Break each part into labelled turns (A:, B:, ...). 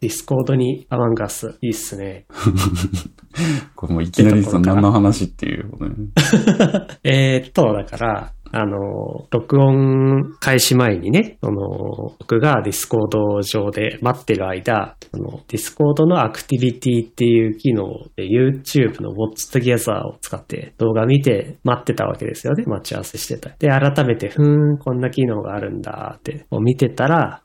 A: Discord に Among Us、いいっすね。
B: これもういきなりその何の話っていうことね。
A: えーっと、だから、あの、録音開始前にね、その、僕が Discord 上で待ってる間、その、 Discord のアクティビティっていう機能で YouTube の Watch Together を使って動画見て待ってたわけですよね。待ち合わせしてた。で、改めて、ふーん、こんな機能があるんだってこう見てたら、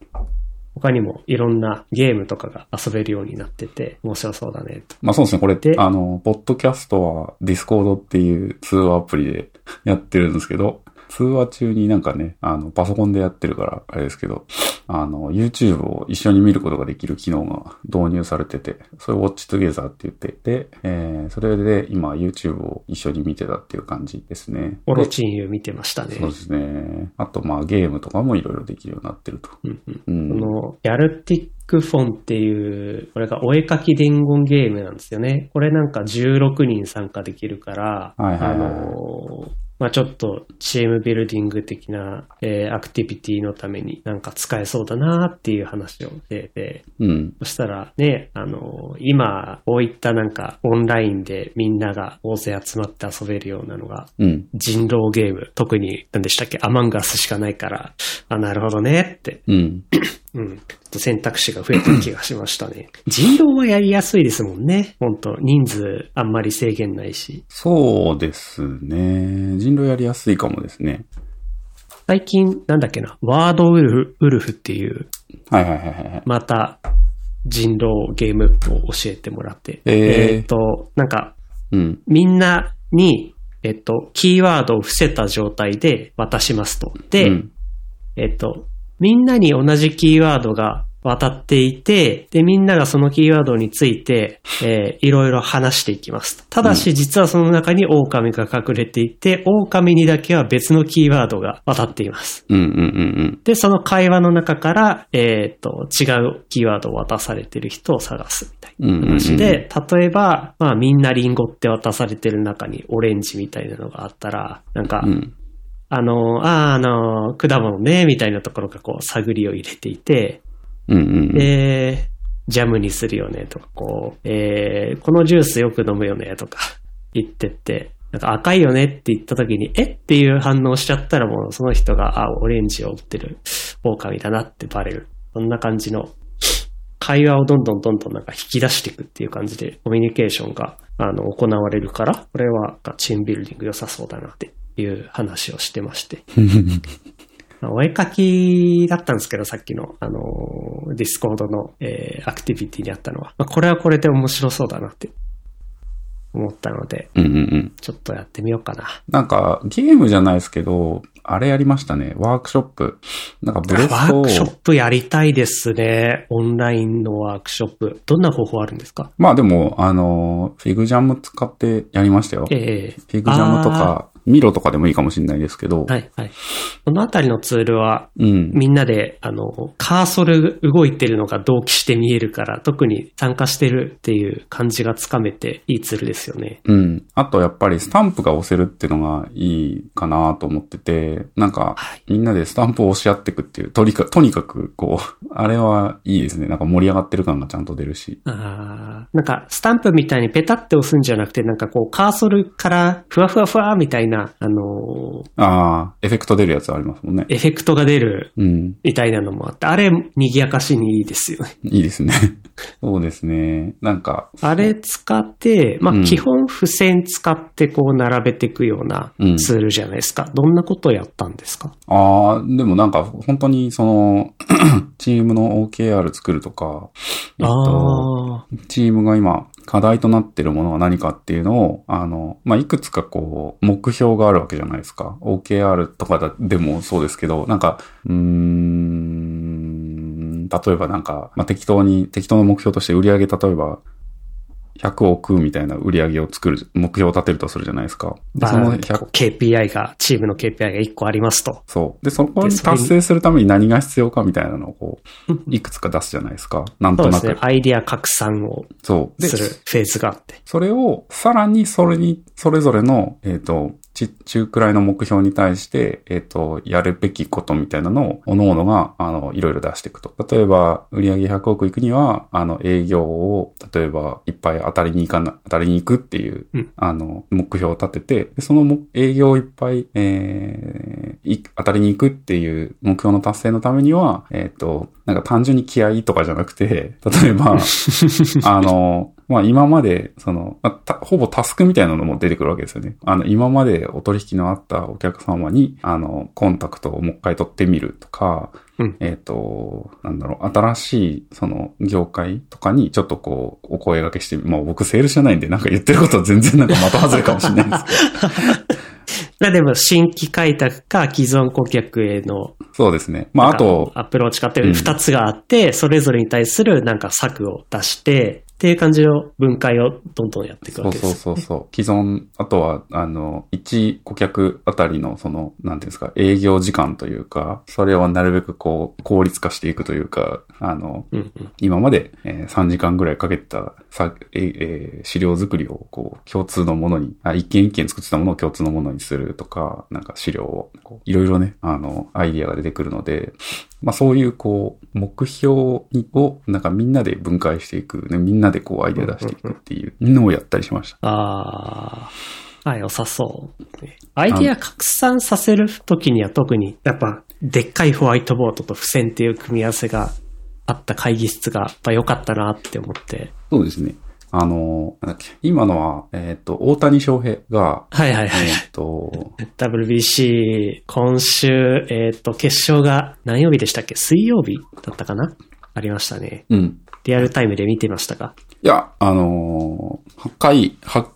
A: 他にもいろんなゲームとかが遊べるようになってて、面白そうだね、と。
B: まあそうですね、これ
A: で、
B: あの、ポッドキャストは Discord っていう通話アプリでやってるんですけど、通話中になんかね、あの、パソコンでやってるから、あれですけど、あの、YouTube を一緒に見ることができる機能が導入されてて、それを Watch Together って言って、で、えー、それで今 YouTube を一緒に見てたっていう感じですね。
A: オロ
B: で
A: チンユ見てましたね。
B: そうですね。あと、まあゲームとかもいろいろできるようになってると。
A: うんうん
B: うん
A: この、ヤルティックフォンっていう、これがお絵かき伝言ゲームなんですよね。これなんか16人参加できるから、
B: はいはいはい
A: あのーまあちょっとチームビルディング的な、えーアクティビティのためになんか使えそうだなっていう話をしてて、
B: うん。
A: そしたらね、あのー今、こういったなんかオンラインでみんなが大勢集まって遊べるようなのが
B: うん。
A: 人狼ゲーム、特に何でしたっけアマンガスしかないから、あ、なるほどねって
B: うん。
A: うん。選択肢が増えた気がしましたね。人狼はやりやすいですもんね。本当人数あんまり制限ないし。
B: そうですね。人狼やりやすいかもですね。
A: 最近、なんだっけな、ワードウルフウルフっていう、
B: はいはいはいはい。
A: また人狼ゲームを教えてもらって。
B: えー
A: っと、なんか、
B: うん。
A: みんなに、えっと、キーワードを伏せた状態で渡しますと。で、
B: うん
A: えっと、みんなに同じキーワードが渡っていて、で、みんながそのキーワードについて、えーいろいろ話していきます。ただし、実はその中に狼が隠れていて、狼にだけは別のキーワードが渡っています。
B: うんうんうん
A: で、その会話の中から、えっと、違うキーワードを渡されてる人を探すみたいな。
B: うん。うんうんうん
A: 話で、例えば、まあみんなリンゴって渡されてる中にオレンジみたいなのがあったら、なんか、
B: うん。
A: あの、ああ、あの、果物ね、みたいなところがこう、探りを入れていて、
B: うんうん。
A: で、ジャムにするよね、とか、こう、えー、このジュースよく飲むよね、とか言ってって、なんか赤いよねって言った時に、えっ？ていう反応しちゃったらもうその人が、あ、オレンジを売ってる狼だなってバレる。そんな感じの会話をどんどんどんどんなんか引き出していくっていう感じでコミュニケーションがあの行われるから、これはチームビルディング良さそうだなっていう話をしてまして。まあ お絵かきだったんですけど、さっきの、あのー Discord の、えーアクティビティにあったのは。まあ、これはこれで面白そうだなって思ったので、
B: うんうんうん。
A: ちょっとやってみようかな。
B: なんか、ゲームじゃないですけど、あれやりましたね。ワークショップ。なんかブレストを
A: ワークショップやりたいですね。オンラインのワークショップ。どんな方法あるんですか？
B: まあでも、あの、フィグジャム使ってやりましたよ。フ
A: ええ
B: ィグジャムとか、ミロとかでもいいかもしれないですけど。
A: はい、はい。このあたりのツールは、
B: うん。
A: みんなで、あの、カーソル動いてるのが同期して見えるから、特に参加してるっていう感じがつかめていいツールですよね。
B: うん。あとやっぱりスタンプが押せるっていうのがいいかなと思ってて、なんか
A: はい、
B: みんなでスタンプを押し合っていくっていう、とにかとにかく、こう、あれはいいですね。なんか盛り上がってる感がちゃんと出るし。
A: あーなんか、スタンプみたいにペタって押すんじゃなくて、なんかこう、カーソルからふわふわふわみたいな、あのー
B: ああ、エフェクト出るやつありますもんね。
A: エフェクトが出る
B: うん。
A: みたいなのもあって、あれ、賑やかしにいいですよね。
B: いいですね。そうですね。なんか、
A: あれ使って、まあ、
B: うん
A: 基本付箋使ってこう並べていくような
B: うん
A: ツールじゃないですか。どんなことをやったんですか？
B: ああ、でもなんか本当にその、チームの OKR 作るとか、えっと、
A: あ
B: チームが今課題となってるものは何かっていうのを、あの、まあ、いくつかこう、目標があるわけじゃないですか。OKR とかでもそうですけど、なんか、うーん、例えばなんか、まあ、適当に、適当な目標として売り上げ、例えば、100億みたいな売り上げを作る、目標を立てるとするじゃないですか。で、その
A: まあ、
B: 100
A: こう KPI が、チームの KPI が1個ありますと。
B: そう。で、そこに達成するために何が必要かみたいなのをこう、いくつか出すじゃないですか。なんとなく。
A: そうですね。アイディア拡散を
B: そ
A: するフェーズがあって。
B: それを、さらにそれに、それぞれの、えっ、と、ち、中くらいの目標に対して、えっ、と、やるべきことみたいなのを、各々が、あの、いろいろ出していくと。例えば、売上100億いくには、あの、営業を、例えば、いっぱい当たりに行かな、当たりに行くっていう、
A: うん
B: あの、目標を立てて、でそのも営業をいっぱい、えーい当たりに行くっていう目標の達成のためには、えっ、と、なんか単純に気合とかじゃなくて、例えば、あの、まあ今まで、その、まほぼタスクみたいなのも出てくるわけですよね。あの、今までお取引のあったお客様に、あの、コンタクトをもう一回取ってみるとか、
A: うん
B: えっ、と、なんだろう、新しい、その、業界とかに、ちょっとこう、お声掛けしてみ、まあ僕セールスじゃないんで、なんか言ってることは全然なんか的外れかもしれないんですけど。
A: まあでも、新規開拓か既存顧客への、
B: そうですね。まああと、
A: アプローチかっていう二つがあって、それぞれに対するなんか策を出して、っていう感じの分解をどんどんやっていくわけです。
B: そうそうそう。既存、あとは、あの、1顧客あたりの、その、なんていうんですか、営業時間というか、それをなるべくこう、効率化していくというか、あの、
A: うんうん。
B: 今まで、えー3時間ぐらいかけてたさ、えーえー資料作りを、こう、共通のものに、あ、一件一件作ってたものを共通のものにするとか、なんか資料を、いろいろね、あの、アイディアが出てくるので、まあそういう、こう、目標にを、なんかみんなで分解していく、ね、みんなでこう、アイディア出していくっていうのをやったりしました。
A: ああ、はい、良さそう。アイディア拡散させるときには特に、やっぱ、でっかいホワイトボードと付箋っていう組み合わせがあった会議室が、やっぱ良かったなって思って。
B: そうですね。あの、なんだっけ、今のは、えっ、と、大谷翔平が、
A: はいはいはい。
B: えっ、と、
A: WBC、今週、えっ、と、決勝が何曜日でしたっけ？水曜日だったかな？ありましたね。
B: うん。
A: リアルタイムで見てましたか？
B: いや、あのー、回、は、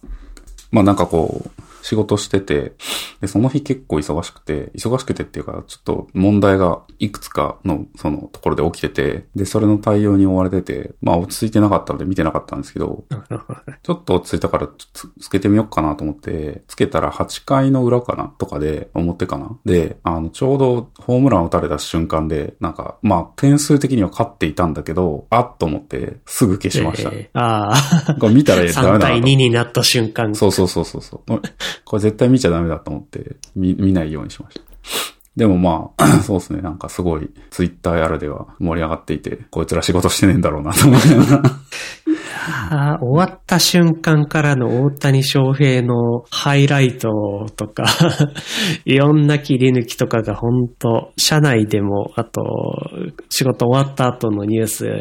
B: まあ、なんかこう、仕事してて、で、その日結構忙しくて、忙しくてっていうか、ちょっと問題がいくつかの、そのところで起きてて、で、それの対応に追われてて、まあ、落ち着いてなかったので見てなかったんですけど、ちょっと落ち着いたからつつけてみようかなと思って、つけたら8回の裏かなとかで、表かなで、あの、ちょうどホームラン打たれた瞬間で、なんか、まあ、点数的には勝っていたんだけど、あっと思って、すぐ消しました。
A: えーああ、
B: これ見たらダメだ
A: 3
B: なと
A: 対2になった瞬間。
B: そうそうそうそうそう。これ絶対見ちゃダメだと思って、見、見ないようにしました。でもまあ、そうですね。なんかすごい、ツイッターやらでは盛り上がっていて、こいつら仕事してねえんだろうなと思いながら。
A: あ終わった瞬間からの大谷翔平のハイライトとか、いろんな切り抜きとかが本当社内でも、あと、仕事終わった後のニュースや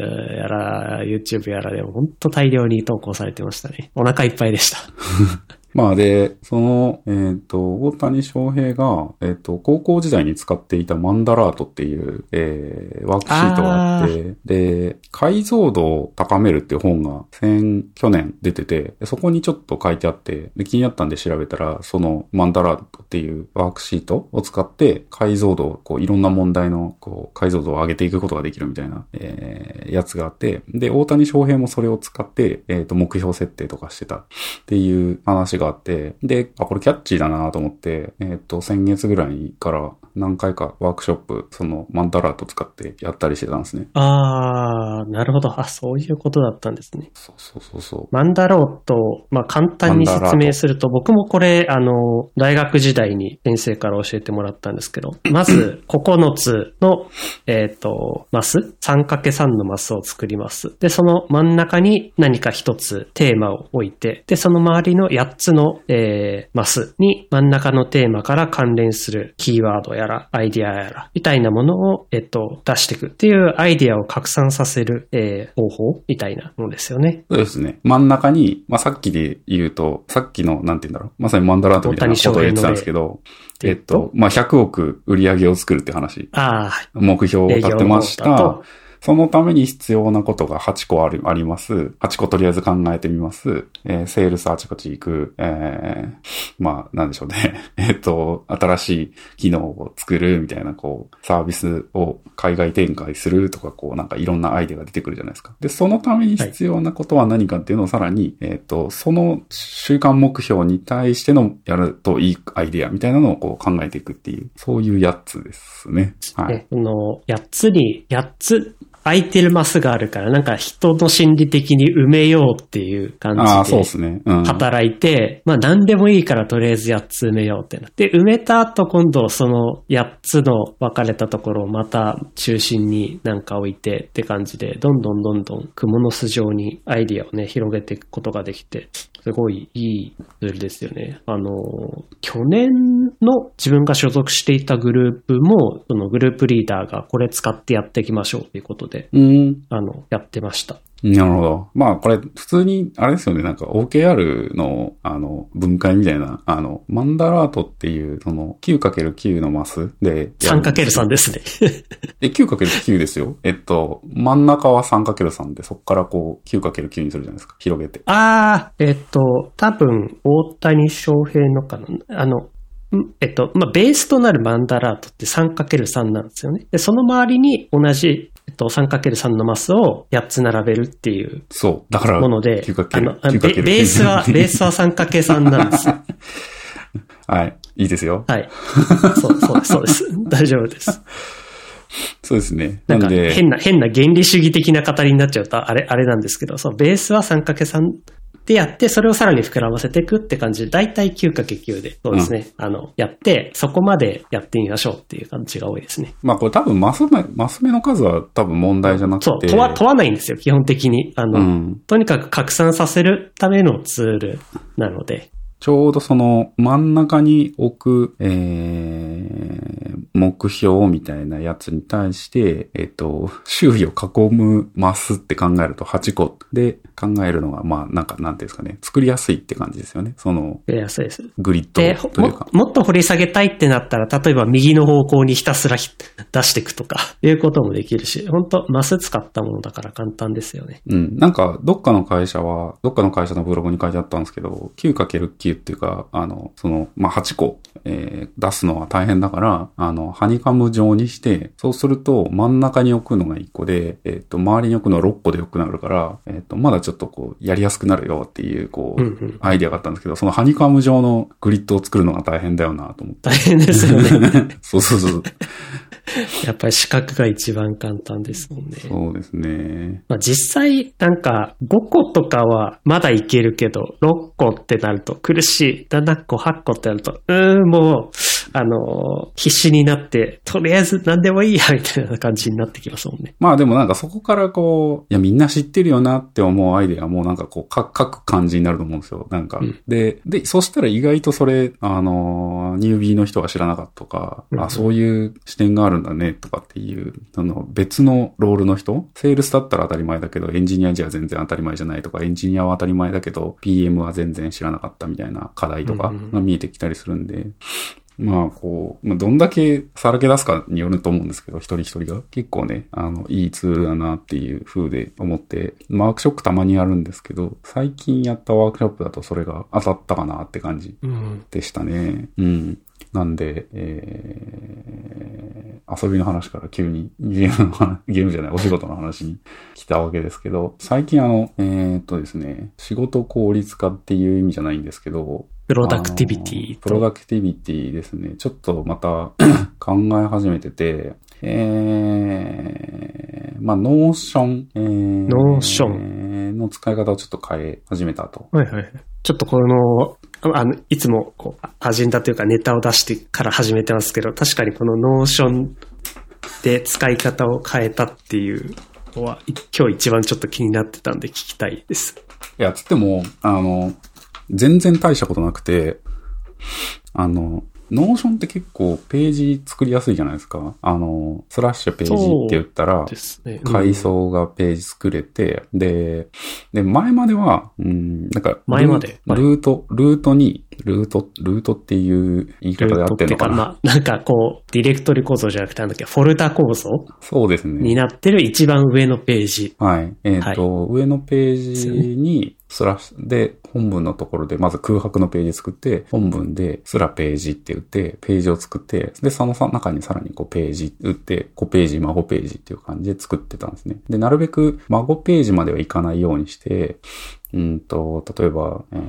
A: ら、YouTube やらでも本当大量に投稿されてましたね。お腹いっぱいでした。
B: まあで、その、えっ、と、大谷翔平が、えっ、と、高校時代に使っていたマンダラートっていう、えー、ワークシートがあって、で、解像度を高めるっていう本が先、去年出てて、でそこにちょっと書いてあって、で気になったんで調べたら、そのマンダラートっていうワークシートを使って、解像度を、こう、いろんな問題の、こう、解像度を上げていくことができるみたいな、えー、やつがあって、で、大谷翔平もそれを使って、えっ、と、目標設定とかしてたっていう話があって、で、あ、これキャッチーだなと思って、えっ、と、先月ぐらいから何回かワークショップ、そのマンダラート使ってやったりしてたんですね。
A: あー、なるほど。あ、そういうことだったんですね。
B: そうそうそうそう。
A: マンダローと、まあ、簡単に説明すると、僕もこれ、あの、大学時代に先生から教えてもらったんですけど、まず、9つの、えっ、と、マス ?3×3 のマスを作ります。で、その真ん中に何か一つテーマを置いて、で、その周りの8つの、えーマスに真ん中のテーマから関連するキーワードやら、アイディアやら、みたいなものを、えっ、と、出していくっていうアイディアを拡散させる、えー方法みたいなのですよね。
B: そうですね。真ん中に、まあ、さっきで言うと、さっきの、なんて言うんだろう。まさにマンダラートみたいなことを言ってたんですけど、えっと、まあ、100億売り上げを作るって話。
A: ああ、
B: 目標を立てました。そのために必要なことが8個ある、あります。8個とりあえず考えてみます。えーセールスあちこち行く。えーまあ、なんでしょうね。えっと、新しい機能を作るみたいな、こう、サービスを海外展開するとか、こう、なんかいろんなアイデアが出てくるじゃないですか。で、そのために必要なことは何かっていうのをさらに、えっと、その週間目標に対してのやるといいアイデアみたいなのをこう考えていくっていう、そういうやつですね。はい。
A: ね、この8つに、8つ空いてるマスがあるから、なんか人の心理的に埋めようっていう感
B: ああ、
A: じで
B: そうですね。うん。
A: 働いて、まあ何でもいいからとりあえず8つ埋めようってなって、埋めた後今度その8つの分かれたところをまた中心になんか置いてって感じで、どんどんどんどん蜘蛛の巣状にアイディアをね、広げていくことができて、すごいいいツールですよね。あの、去年の自分が所属していたグループも、そのグループリーダーがこれ使ってやっていきましょうということで、
B: うん。
A: あの、やってました。
B: なるほど。まあ、これ、普通に、あれですよね、なんか OKR の、あの、分解みたいな、あの、マンダラートっていう、その、9×9 のマスでやるんですよ。
A: 3×3 ですね。
B: え、9×9 ですよ。えっと、真ん中は 3×3 で、そこからこう、9×9 にするじゃないですか。広げて。
A: ああ、えっと、多分、大谷翔平のかな。あの、んえっと、まあ、ベースとなるマンダラートって 3×3 なんですよね。で、その周りに同じ、と、3×3 のマスを8つ並べるっていう
B: そう。だから、
A: もので、
B: 9×9
A: あの、あベ
B: 9×9
A: ベースは、ベースは 3×3 なんですよ。
B: はい。いいですよ。
A: はい。そう、そうです、そうです。大丈夫です。
B: そうですね。
A: な
B: んんで、
A: 変な、変な原理主義的な語りになっちゃうと、あれ、あれなんですけど、そのベースは 3×3 でやって、それをさらに膨らませていくって感じで、だいたい 9×9 で、そうですね、あの、やって、そこまでやってみましょうっていう感じが多いですね。
B: まあこれ多分マス目、マス目の数は多分問題じゃなくて。
A: そう、問わ、問わないんですよ、基本的に。あの、
B: うん。
A: とにかく拡散させるためのツールなので、
B: ちょうどその真ん中に置く、えー、目標みたいなやつに対して、えっ、と、周囲を囲むマスって考えると8個で考えるのが、まあなんかなんていうんですかね、作りやすいって感じですよね。その
A: やりやすいです。
B: グリッドというか
A: も。もっと掘り下げたいってなったら、例えば右の方向にひたすらひ出していくとか、いうこともできるし、本当マス使ったものだから簡単ですよね。
B: うん。なんか、どっかの会社は、どっかの会社のブログに書いてあったんですけど、9×9 っていうか、あの、その、まあ、8個、えー出すのは大変だから、あの、ハニカム状にして、そうすると、真ん中に置くのが1個で、えっ、と、周りに置くのは6個でよくなるから、えっ、と、まだちょっとこう、やりやすくなるよっていう、こう、
A: うんうん
B: アイデアがあったんですけど、そのハニカム状のグリッドを作るのが大変だよなと思って。
A: 大変ですよね。
B: そうそうそう。
A: やっぱり四角が一番簡単ですもんね。
B: そうですね。
A: まあ、実際、なんか、5個とかはまだいけるけど、6個ってなると苦しい。7個、8個ってなると、うーん、もう、あのー必死になって、とりあえず何でもいいや、みたいな感じになってきますもんね。
B: まあでもなんかそこからこう、いやみんな知ってるよなって思うアイデアもなんかこう書書く感じになると思うんですよ。なんか。
A: うん
B: で、で、そしたら意外とそれ、あのー、ニュービーの人が知らなかったとか、
A: うん
B: あ、そういう視点があるんだねとかっていう、その別のロールの人？セールスだったら当たり前だけど、エンジニアじゃ全然当たり前じゃないとか、エンジニアは当たり前だけど、PM は全然知らなかったみたいな課題とか
A: うんうん
B: が見えてきたりするんで、まあ、こう、まあ、どんだけさらけ出すかによると思うんですけど、一人一人が。結構ね、あの、いいツールだなっていう風で思って、ワークショップたまにやるんですけど、最近やったワークショップだとそれが当たったかなって感じ。でしたね。うん。なんで、えー、遊びの話から急にゲームの話、ゲームじゃない、お仕事の話に来たわけですけど、最近あの、えーっとですね、仕事効率化っていう意味じゃないんですけど、 productivity プロ
A: と。
B: ダクティビティですね。ちょっとまた 考え始めてて、えー、まあ、 Notion、えー、
A: Notion
B: の使い方をちょっと変え始めたと。
A: はいはいはい。ちょっとこの、あの、いつも、こう、アジェンダというかネタを出してから始めてますけど、確かにこの Notionで使い方を変えたっていうのは、い今日一番ちょっと気になってたんで聞きたいです。
B: いや、つっても、あの、全然大したことなくて、あの、 Notion って結構ページ作りやすいじゃないですか。あの、スラッシュページって言ったら。階層がページ作れて、で、で、前までは、うん、なんか、
A: 前まで
B: ルート、ルートに、ルート、ルートっていう言い方で合ってるのかな、
A: まあ、なんかこう、ディレクトリ構造じゃなくてなんだっけ、フォルダ構造
B: そうですね。
A: になってる一番上のページ。
B: はい。えっ、と、上のページに、スラッシュで、本文のところで、まず空白のページ作って、本文で、スラページって打って、ページを作って、で、その中にさらにこうページ打って、子ページ、孫ページっていう感じで作ってたんですね。で、なるべく孫ページまではいかないようにして、うんと、例えば、えー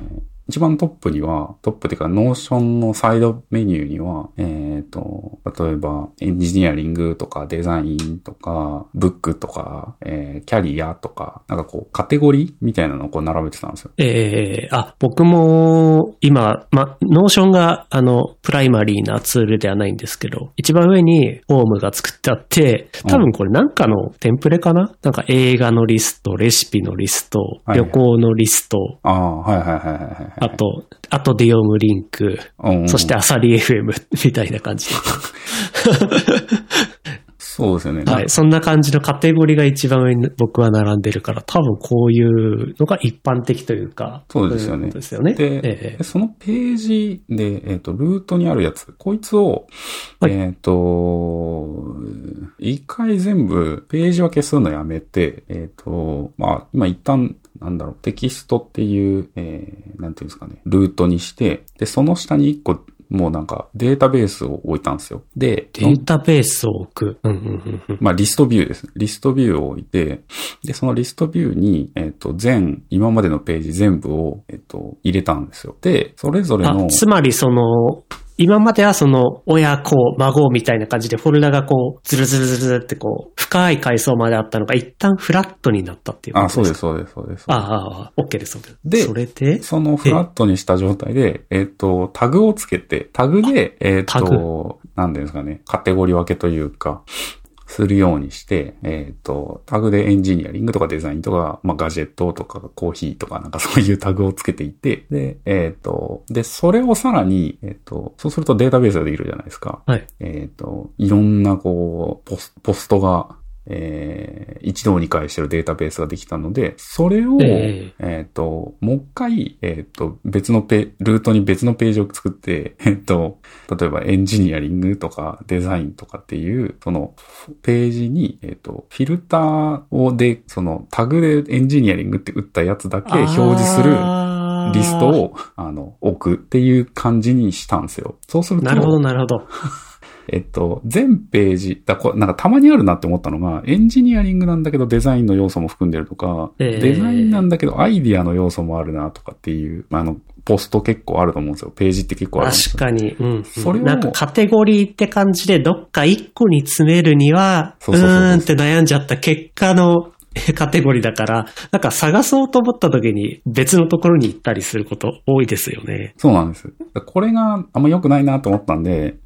B: 一番トップには、トップっていうか、 Notion のサイドメニューには、えっ、と、例えば、エンジニアリングとか、デザインとか、ブックとか、えーキャリアとか、なんかこう、カテゴリーみたいなのをこう並べてたんですよ。
A: ええあ、僕も今、ま、ノーションがあの、プライマリーなツールではないんですけど、一番上にフォームが作ってあって、多分これなんかのテンプレかな？なんか映画のリスト、レシピのリスト、
B: はい
A: 旅行のリスト、
B: ああ、はいはいはいはいはい。
A: あと、あとで読むリンク、そしてアサリ FM みたいな感じ。
B: そうですよね。
A: はい。そんな感じのカテゴリーが一番上に僕は並んでるから、多分こういうのが一般的というか。
B: そうですよね
A: ですよね。
B: で、
A: ええ
B: でそのページで、えっ、と、ルートにあるやつ、こいつを、
A: はい
B: えっ、と、一回全部、ページ分けするのやめて、えっ、と、まあ、今一旦、なんだろう、テキストっていう、えー、なんていうんですかね、ルートにして、で、その下に一個、もうなんか、データベースを置いたんですよ。で、
A: データベースを置く。
B: まあ、リストビューです。リストビューを置いて、で、そのリストビューに、えっ、と、全、今までのページ全部を、えっ、と、入れたんですよ。で、それぞれの
A: あ、、つまりその、今まではその、親子、孫みたいな感じでフォルダがこう、ズルズルズルってこう、深い階層まであったのが一旦フラットになったっていう
B: あ、そうです、
A: か？
B: そうです、そうです。
A: ああ、あ OK です、OK です。
B: で
A: それで、
B: そのフラットにした状態で、えっ、と、タグをつけて、タグで、えっ、
A: タ
B: と、なんていうんですかね、カテゴリー分けというか、するようにして、えっ、と、タグでエンジニアリングとかデザインとか、まあ、ガジェットとかコーヒーとかなんかそういうタグをつけていて、で、えっ、と、で、それをさらに、えっ、と、そうするとデータベースができるじゃないですか。
A: はい。
B: えっ、と、いろんなこう、ポスポストが、えー一堂に会してるデータベースができたので、それを、
A: え
B: えっ、と、もう一回、えっ、と、別のペ、ルートに別のページを作って、えっ、と、例えばエンジニアリングとかデザインとかっていう、そのページに、えっ、と、フィルターをで、そのタグでエンジニアリングって打ったやつだけ表示するリストを、あの、置くっていう感じにしたんですよ。そうすると、
A: なるほど、なるほど。
B: えっと、全ページ、だこなんかたまにあるなって思ったのが、エンジニアリングなんだけどデザインの要素も含んでるとか、
A: ええ
B: デザインなんだけどアイディアの要素もあるなとかっていう、あの、ポスト結構あると思うんですよ。ページって結構ある。
A: 確かに。うん。
B: それを
A: なんかカテゴリーって感じでどっか一個に詰めるには、う
B: そうそうそうそう
A: ーんって悩んじゃった結果のえ カテゴリーだから、なんか探そうと思った時に別のところに行ったりすること多いですよね。
B: そうなんです。これがあんま良くないなと思ったんで、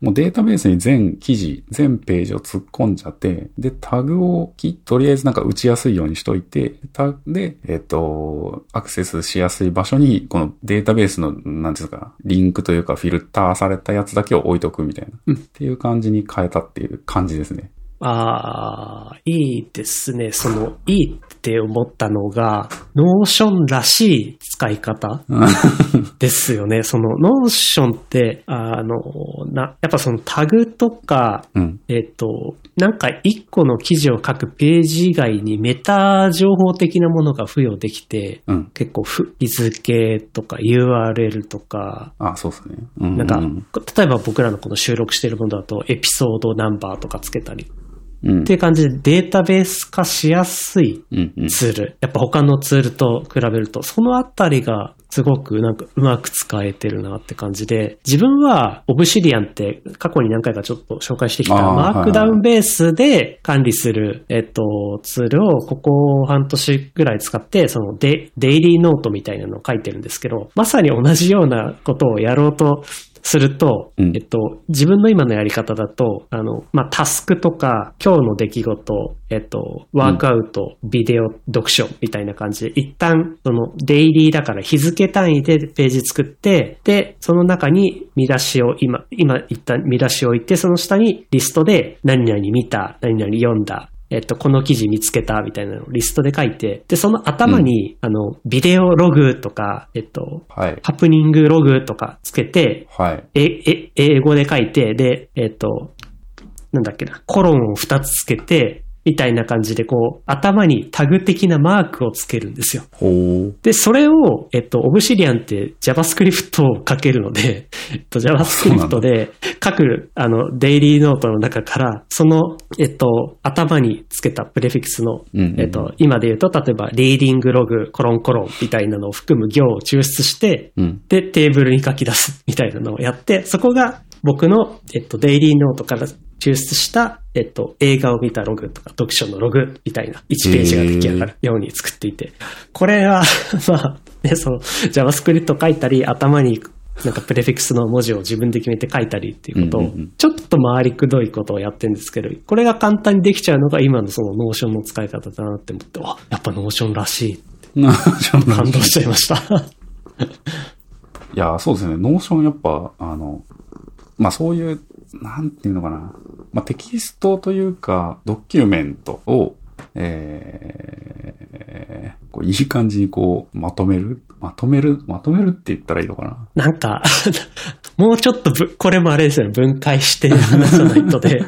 B: もうデータベースに全記事、全ページを突っ込んじゃって、で、タグをきとりあえずなんか打ちやすいようにしといて、タグで、えっ、と、アクセスしやすい場所に、このデータベースの、なんていうんですか、リンクというかフィルターされたやつだけを置いとくみたいな、
A: うん
B: っていう感じに変えたっていう感じですね。
A: ああ、いいですね。その、いいって思ったのが、 Notion らしい使い方ですよね。その、 Notion って、あの、な、やっぱそのタグとか、
B: うん。
A: えっ、と、なんか一個の記事を書くページ以外にメタ情報的なものが付与できて、
B: うん。
A: 結構ふ日付とか URL とか、
B: あ、そうですね。うん。
A: なんか、
B: うん
A: 例えば僕らのこの収録してるものだとエピソードナンバーとかつけたり
B: うん。
A: っていう感じでデータベース化しやすい
B: うん。うん。
A: ツール。やっぱ他のツールと比べると、そのあたりがすごくなんかうまく使えてるなって感じで、自分はオブシディアンって過去に何回かちょっと紹介してきたマークダウンベースで管理する、えっと、ツールをここ半年ぐらい使って、そのデデイリーノートみたいなのを書いてるんですけど、まさに同じようなことをやろうとすると、
B: うん。
A: えっと、自分の今のやり方だと、あの、まあ、タスクとか、今日の出来事、えっと、ワークアウト、ビデオ、読書みたいな感じで、一旦、その、デイリーだから日付単位でページ作って、で、その中に見出しを、今、今一旦見出しを置いて、その下にリストで、何々見た、何々読んだ、えっと、この記事見つけたみたいなのをリストで書いて、で、その頭に、あの、ビデオログとか、えっと、
B: はい。
A: ハプニングログとかつけて、
B: はい。
A: え、え、英語で書いて、で、えっ、と、なんだっけな、コロンを2つつけて、みたいな感じで、こう、頭にタグ的なマークをつけるんですよ。で、それを、えっと、Obsidian って JavaScript を書けるので、えっと、JavaScript で書く、あの、デイリーノートの中から、その、えっと、頭につけたプレフィクスの、
B: うんうんうん
A: えっと、今で言うと、例えば、リーディングログ、コロンコロンみたいなのを含む行を抽出して、
B: うん。
A: で、テーブルに書き出すみたいなのをやって、そこが僕の、えっと、デイリーノートから抽出した、えっと、映画を見たログとか、読書のログみたいな1ページが出来上がるように作っていて、これは、まあ、ね、その、JavaScript 書いたり、頭になんかプレフィクスの文字を自分で決めて書いたりっていうことをちょっと回りくどいことをやってるんですけど、これが簡単にできちゃうのが今のその Notion の使い方だなって思って、わ、やっぱ Notion らしい。
B: な感
A: 感動しちゃいました。
B: いや、そうですね。 Notion やっぱ、あの、まあそういう、なんていうのかな。まあテキストというか、ドキュメントを、えー、こういい感じにこう、まとめるまとめるまとめるって言ったらいいのかな。
A: なんか、もうちょっとぶ、これもあれですよね、分解して話さないとで、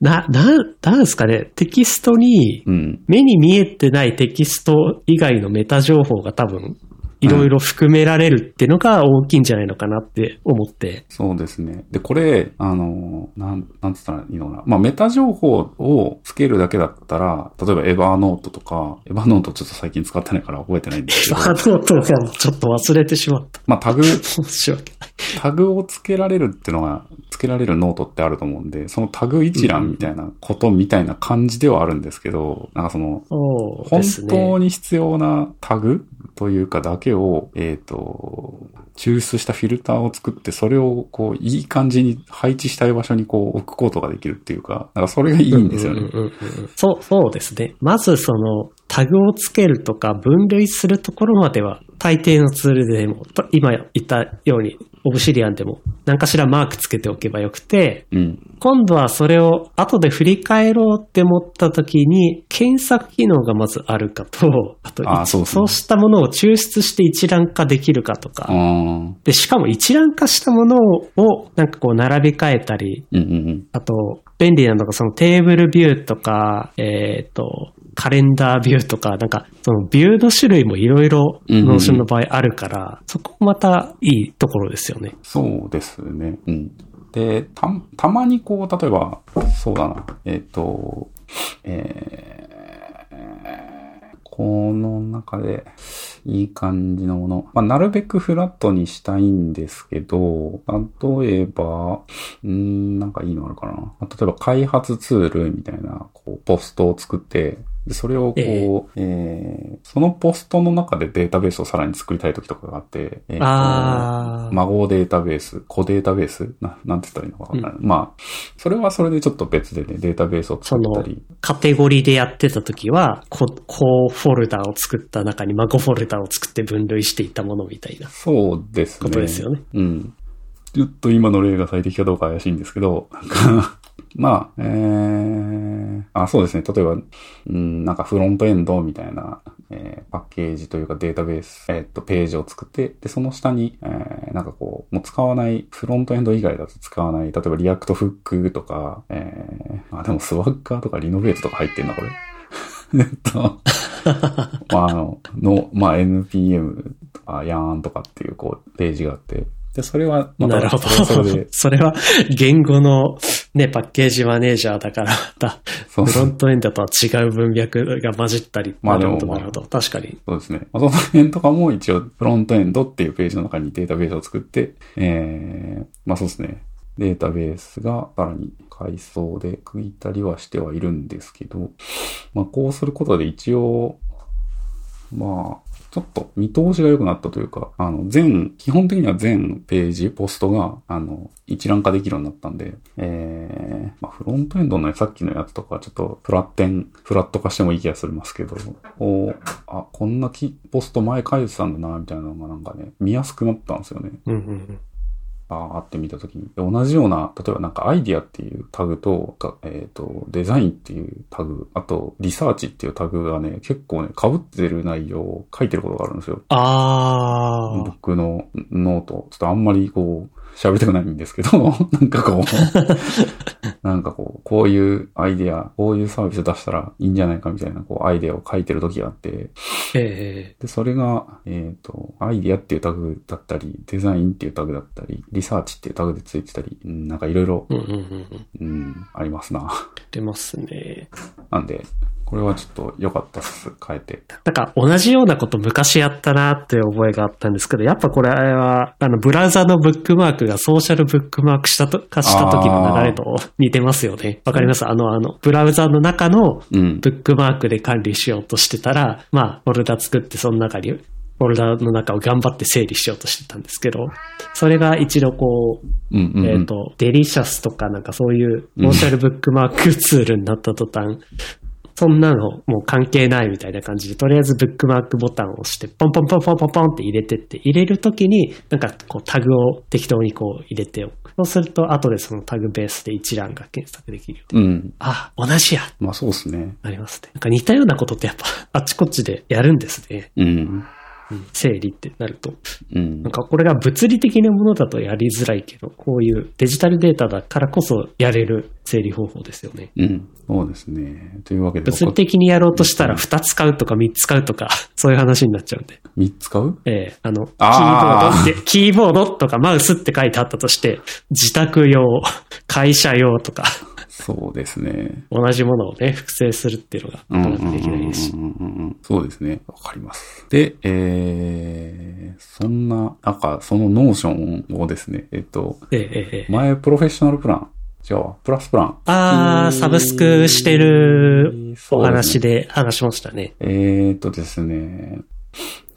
A: な、な、なんですかね、テキストに、
B: うん。
A: 目に見えてないテキスト以外のメタ情報が多分、いろいろ含められるっていうのが大きいんじゃないのかなって思って。
B: そうですね。で、これ、あの、なん、なんつったらいいのかな。まあ、メタ情報をつけるだけだったら、例えば Evernote とか、 Evernote ちょっと最近使ってないから覚えてないんですけど、
A: あのとがちょっと忘れてしまった。
B: まあ、タグ、
A: 申し訳ない。
B: タグをつけられるっていうのが、つけられるノートってあると思うんで、そのタグ一覧みたいなことみたいな感じではあるんですけど、なんかその、本。当に必要なタグというかだけを、えっ、と、抽出したフィルターを作って、それをこう、いい感じに配置したい場所にこう、置くことができるっていうか、なんかそれがいいんですよね。
A: うんうんうんうんそう、そうですね。まずその、タグをつけるとか分類するところまでは、大抵のツールでも、と今言ったように、オブシリアンでも何かしらマークつけておけばよくて、
B: うん。
A: 今度はそれを後で振り返ろうって思った時に、検索機能がまずあるかと、あと、
B: あそうね
A: そうしたものを抽出して一覧化できるかとか、
B: あ
A: で、しかも一覧化したものを、なんかこう並び替えたり、
B: ーうんうんうん。
A: あと、便利なのがそのテーブルビューとか、えっ、と、カレンダービューとか、なんか、そのビューの種類もいろいろ Notion の場合あるから、そこまたいいところですよね。
B: そうですね。うん。で、た、たまにこう、例えば、そうだな、えっ、と、えー、この中で、いい感じのもの。まあ、なるべくフラットにしたいんですけど、例えば、ん、なんかいいのあるかな。まあ例えば、開発ツールみたいな、こう、ポストを作って、でそれをこう、
A: え
B: えーそのポストの中でデータベースをさらに作りたい時とかがあって、えーと
A: あー
B: 孫データベース、子データベースな、なんて言ったらいいのかわかんない。まあ、それはそれでちょっと別でね、データベースを作ったり。、
A: カテゴリーでやってた時は、ここうフォルダを作った中に孫フォルダを作って分類していったものみたいな。
B: そうですね。
A: ことですよね。
B: うん。ちょっと今の例が最適かどうか怪しいんですけど、なんかまあ、えー、あ、そうですね。例えば、うん、なんかフロントエンドみたいな、えーパッケージというかデータベース、えーっと、ページを作って、で、その下に、えーなんかこう、もう使わない、フロントエンド以外だと使わない、例えば React Hook とか、えー、あ、でも Swagger とか Renovate とか入ってんな、これ。えっと、まあ、あの、の、まあ、NPM とか YARN とかっていう、こう、ページがあって、で、それは、また
A: なるほど。
B: それはそれ
A: は言語のね、パッケージマネージャーだから、また、フロントエンドとは違う文脈が混じったり。
B: まあ
A: なるほど、
B: でもまあ
A: なるほど。確かに。
B: そうですね。まあ、その辺とかも一応、フロントエンドっていうページの中にデータベースを作って、えー、まあそうですね。データベースがさらに階層で区切ったりはしてはいるんですけど、まあこうすることで一応、まあ、ちょっと見通しが良くなったというか、あの、全、基本的には全ページ、ポストが、あの、一覧化できるようになったんで、えー、まあ、フロントエンドのさっきのやつとか、ちょっとフラッテン、フラット化してもいい気がするますけど、おあ、こんなきポスト前書いてたんだな、みたいなのがなんかね、見やすくなったんですよね。
A: うんうんうん。
B: あーって見たときに。で同じような、例えばなんかアイディアっていうタグと、かえっ、と、デザインっていうタグ、あとリサーチっていうタグがね、結構ね、被ってる内容を書いてることがあるんですよ。
A: あー。
B: 僕のノート。ちょっとあんまりこう、喋りたくないんですけど、なんかこう、なんかこう、こういうアイデア、こういうサービス出したらいいんじゃないかみたいな、こう、アイデアを書いてる時があって、
A: ええ
B: で、それが、えっ、と、アイデアっていうタグだったり、デザインっていうタグだったり、リサーチっていうタグでついてたり、うんなんかいろいろ。
A: うん、
B: ありますな。
A: 出ますね。
B: なんで、これはちょっと良かったっす。変えて。
A: なんか同じようなこと昔やったなって覚えがあったんですけど、やっぱこれは、あの、ブラウザのブックマークがソーシャルブックマークしたと、化した時の流れと似てますよね。わかりますあの、あの、ブラウザの中の
B: うん。
A: ブックマークで管理しようとしてたら、まあ、フォルダ作ってその中に、フォルダの中を頑張って整理しようとしてたんですけど、それが一度こう、
B: うんうん、うん。
A: えっ、と、デリシャスとかなんかそういうソーシャルブックマークツールになった途端、そんなのもう関係ないみたいな感じで、とりあえずブックマークボタンを押して、ポンポンポンポンポンポンって入れてって、入れるときに、なんかこうタグを適当にこう入れておく。そうすると、後でそのタグベースで一覧が検索できるよ。
B: うん。
A: あ、同じや
B: まあそうですね。
A: ありますね。なんか似たようなことってやっぱ、あっちこっちでやるんですね。
B: うん。
A: うん、整理ってなると。
B: うん
A: なん。かこれが物理的なものだとやりづらいけど、こういうデジタルデータだからこそやれる整理方法ですよね。
B: うん。そうですね。というわけで、
A: 物理的にやろうとしたら2つ買うとか3つ買うとか、そういう話になっちゃうんで。
B: 3つ買う？
A: ええあの、キーボ
B: あー
A: ードって、キーボードとかマウスって書いてあったとして、自宅用、会社用とか、
B: そうですね。
A: 同じものをね、複製するっていうのがなかなかできないですし。
B: そうですね。わかります。で、えー、そんな、なんか、その Notion をですね、えっと、
A: ええ
B: 前、プロフェッショナルプラン、違うわ、プラスプラン。
A: あー、サブスクしてるお話
B: で。
A: で話しましたね。
B: えーっとですね、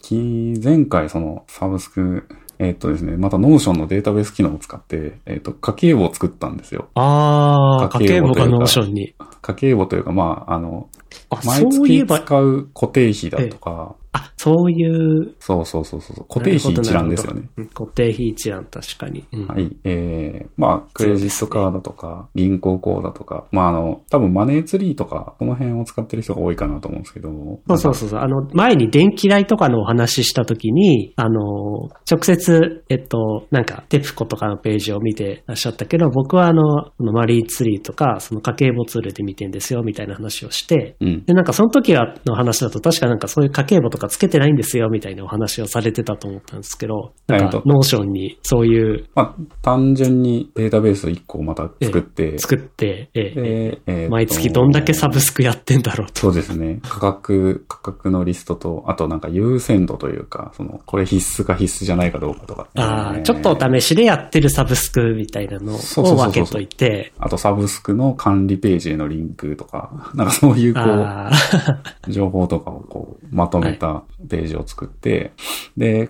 B: き前回そのサブスク、えーっとですね、また Notion のデータベース機能を使って、えーっと、家計簿を作ったんですよ。
A: あー、家
B: 家計
A: 計簿が Notion に。
B: 家計簿というか、まあ、あの、
A: あ、
B: 毎月使う固定費だとか、
A: あ、そういう。
B: そうそうそうそう、固定費一覧ですよね。
A: 固定費一覧、確かに。うん
B: はい。えー、まあ、クレジットカードとか、銀行口座とか、まあ、あの、多分マネーツリーとか、この辺を使ってる人が多いかなと思うんですけど。
A: そうそうそうそう。あの、前に電気代とかのお話ししたときに、あの、直接、えっと、なんか、テプコとかのページを見てらっしゃったけど、僕はあの、このマリーツリーとか、その家計簿ツールで見てんですよ、みたいな話をして、
B: うん。
A: で、なんかその時はの話だと確かなんかそういう家計簿とかつけてないんですよみたいなお話をされてたと思ったんですけど、なんか
B: えっと
A: Notion にそういう
B: まあ、単純にデータベース1個また作って、
A: 作って、ええ
B: でえ
A: 毎月どんだけサブスクやってんだろうと。
B: そうですね。価格、価格のリストと、あとなんか優先度というか、その、これ必須か必須じゃないかどうかとか。
A: ああ、
B: えー
A: ちょっとお試しでやってるサブスクみたいなのを分けといて、
B: あとサブスクの管理ページへのリンクとか、なんかそういうこう、情報とかをこう、まとめたページを作って、で、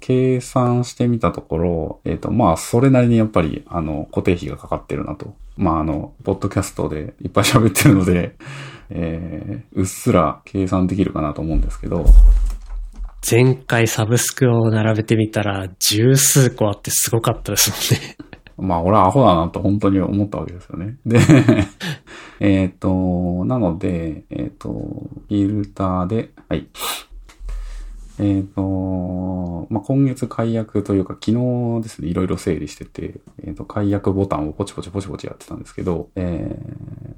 B: 計算してみたところ、えっ、と、まあ、それなりにやっぱり、あの、固定費がかかってるなと。まあ、あの、ポッドキャストでいっぱい喋ってるので、えー、うっすら計算できるかなと思うんですけど、
A: 前回サブスクを並べてみたら十数個あってすごかったですもんね。
B: まあ、俺はアホだなと本当に思ったわけですよね。で、えっと、なので、えっ、と、フィルターで、はい。えっ、と、まあ、今月解約というか、昨日ですね、いろいろ整理してて、えっ、と、解約ボタンをポチポチポチポチやってたんですけど、え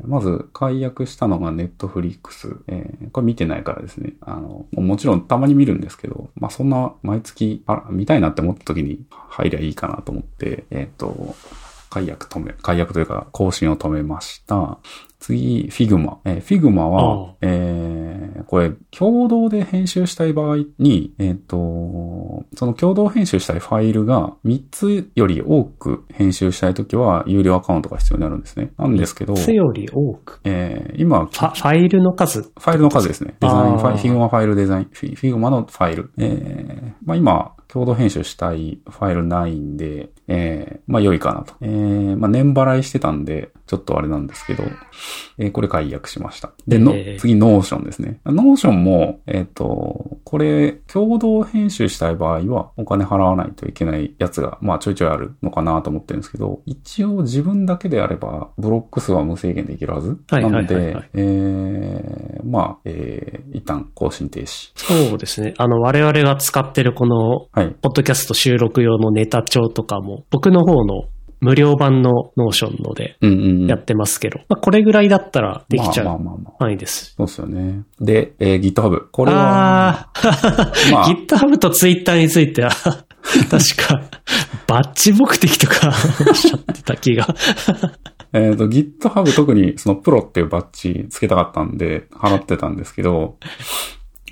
B: ー、まず、解約したのが Netflix。えー、これ見てないからですね、あの、もちろんたまに見るんですけど、まあ、そんな毎月、あら、見たいなって思った時に入りゃいいかなと思って、えっ、と、解約止め、解約というか更新を止めました。次、 Figma。えー、 Figma
A: ああ
B: は、えー、これ、共同で編集したい場合に、えっ、と、その共同編集したいファイルが3つより多く編集したいときは、有料アカウントが必要になるんですね。なんですけど、
A: つより多く。
B: えー、今、
A: ファファイルの数。
B: ファイルの数ですね。デザインファイル、 Figma ファイルデザイン、フィ Figma のファイル。えー、まあ今、共同編集したいファイルないんで、えー、まあ良いかなと。えー、まあ年払いしてたんで、ちょっとあれなんですけど、えー、これ解約しました。で、の
A: えー
B: 次、 Notion ですね。 Notion も、えっ、と、これ、共同編集したい場合は、お金払わないといけないやつが、まあちょいちょいあるのかなと思ってるんですけど、一応自分だけであれば、ブロック数は無制限でいけるはず。
A: はいはいはいはい
B: なので、えー、まあ、えー、一旦更新停止。
A: そうですね。あの、我々が使ってるこの
B: はい。
A: ポッドキャスト収録用のネタ帳とかも、僕の方の無料版の Notion ので。やってますけど、まあ、これぐらいだったらできちゃう
B: まあまあまあまあ。
A: 範囲です。
B: そうですよね。で、えー GitHub。これは、
A: ああ
B: まあ
A: GitHub と Twitter については、確か、バッジ目的とかおっしゃってた気が。
B: えっ、と、GitHub 特にそのプロっていうバッジつけたかったんで、払ってたんですけど、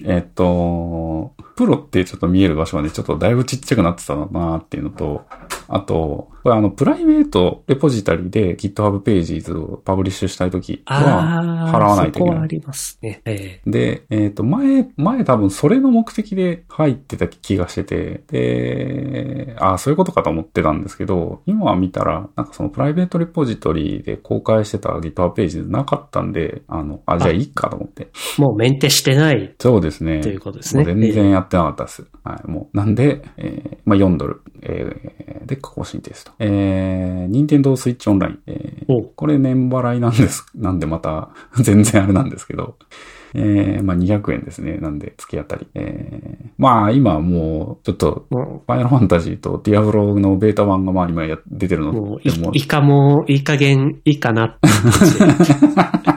B: えっ、と、プロってちょっと見える場所がね、ちょっとだいぶちっちゃくなってたなっていうのと、あと、これあの、プライベートレポジタリで GitHub ページズをパブリッシュしたいときは払わないといけない。
A: そこはありますね。ええ
B: で、えっ、と、前、前多分それの目的で入ってた気がしてて、で、ああ、そういうことかと思ってたんですけど、今見たら、なんかそのプライベートレポジトリで公開してた GitHub ページなかったんで、あの、あ、じゃあいいかと思って。
A: もうメンテしてない
B: そうですね。
A: ということですね
B: 全然やってなかったです。はい、もう。なんで、えー、まあ4ドル、えー、で、更新テスト。えー、任天堂スイッチオンライン。えー、
A: お
B: これ年払いなんです。なんでまた、全然あれなんですけど。えー、まあ200円ですね。なんで、月当たり。えー、まあ今もう、ちょっと、
A: も
B: ファイナルファンタジーとディアブロのベータ版がまあ今や出てる
A: う、
B: の
A: もうい、いかも、いい加減、いいかな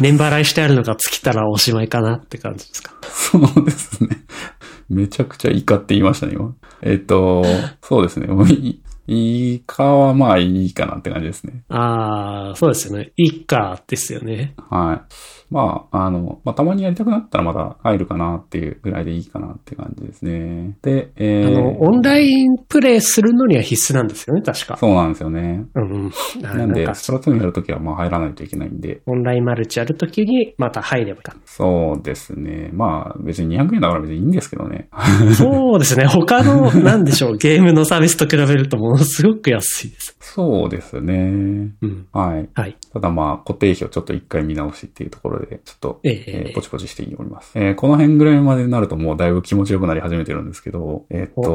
A: 年払いしてあるのが尽きたらおしまいかなって感じですか。
B: そうですね。めちゃくちゃ怒って言いましたね、今。えっ、と、そうですね。イカはまあいいかなって感じですね。
A: ああ、そうですよね。いいかですよね。
B: はい。まあ、あの、まあ、たまにやりたくなったらまだ入るかなっていうぐらいでいいかなって感じですね。で、えー、
A: あの、オンラインプレイするのには必須なんですよね、確か。
B: そうなんですよね。
A: うん
B: なんで、
A: か
B: ストラトゥーンやるときはまあ入らないといけないんで、
A: オンラインマルチやるときにまた入ればいいか。
B: そうですね。まあ、別に200円だから別にいいんですけどね。
A: そうですね。他の、なんでしょう、ゲームのサービスと比べるとものすごく安いです。
B: そうですね。
A: うん。
B: はい。
A: はい。
B: ただまあ、固定費をちょっと一回見直しっていうところで、ちょっと、
A: ええ
B: えーポチポチしております。えーこの辺ぐらいまでになるともうだいぶ気持ちよくなり始めてるんですけど、えーっと、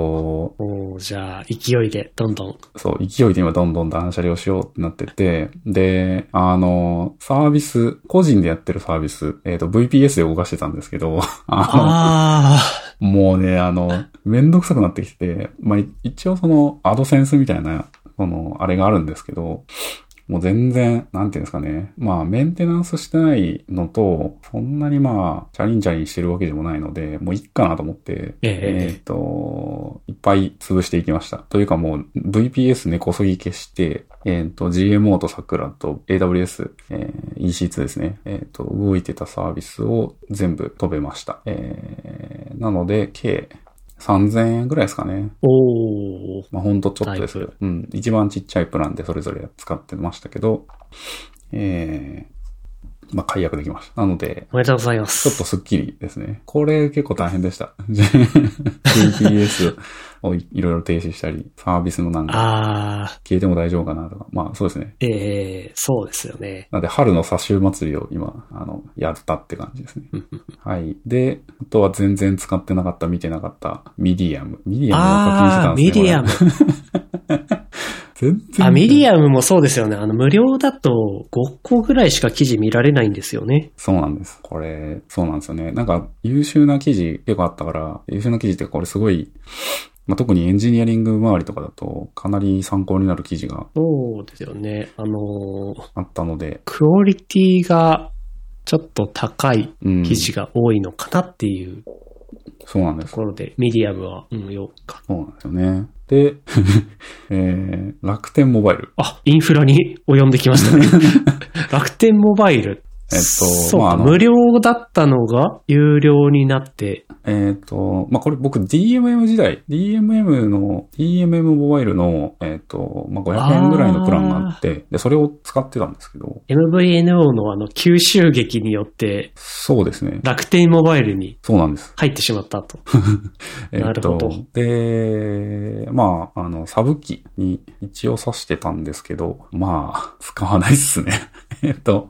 A: おーじゃあ、勢いで、どんどん。
B: そう、勢いで今どんどん断捨離をしようってなってて、で、あの、サービス、個人でやってるサービス、えーっと、VPS で動かしてたんですけど、あ
A: あ
B: の、もうね、あの、めんどくさくなってきて、まあ、一応その、アドセンスみたいな、その、あれがあるんですけど、もう全然、なんていうんですかね。まあ、メンテナンスしてないのと、そんなにまあ、チャリンチャリンしてるわけでもないので、もういっかなと思って、
A: ええ
B: っと、いっぱい潰していきました。というかもう、VPS 根こそぎ消して、えっ、と、GMO と桜と AWS、えー EC2 ですね。えっ、と、動いてたサービスを全部飛べました。えーなので、計3000円ぐらいですかね。
A: おー
B: まあ、ほんとちょっとですけど。うん。一番ちっちゃいプランでそれぞれ使ってましたけど、えー、まあ、解約できました。なので、
A: おめでとうございま
B: ちょっ
A: す。
B: とスッキリですね。これ結構大変でした。VPS をいいろいろ停止したり、サービスのなんか消えても大丈夫かなとか。まあそうですね。
A: ええそうですよね。
B: なので春の差し祭りを今、あの、やったって感じですね。はい。で、あとは全然使ってなかった、見てなかった、 Medium。 Medium を課金してたんですね。 Medium。全然。
A: あ、ミディアムもそうですよね。あの、無料だと5個ぐらいしか記事見られないんですよね。
B: そうなんです。これ、そうなんですよね。なんか、優秀な記事結構あったから、優秀な記事ってこれすごい、まあ、特にエンジニアリング周りとかだと、かなり参考になる記事が
A: そうですよね。あのー
B: あったので、
A: クオリティがちょっと高い
B: うん。
A: 記事が多いのかなっていう
B: そうなんです
A: と。ころで、ミディアムは、うん、よか。
B: そうなんですよね。で、えー、楽天モバイル。
A: あ、インフラに及んできましたね。楽天モバイル。
B: えっと
A: そうか、
B: まあ
A: 無料だったのが有料になって、
B: えっ、と、まあ、これ僕 DMM 時代、DMM の、DMM モバイルの、えっ、と、まあ、500円ぐらいのプランがあって、で、それを使ってたんですけど、
A: MVNO のあの吸収劇によって
B: そうですね。
A: 楽天モバイルに
B: そうなんです。
A: 入ってしまったと。
B: えっ
A: なるほど
B: で、まあ、あの、サブ機に一応挿してたんですけど、まあ、使わないっすね。えっと、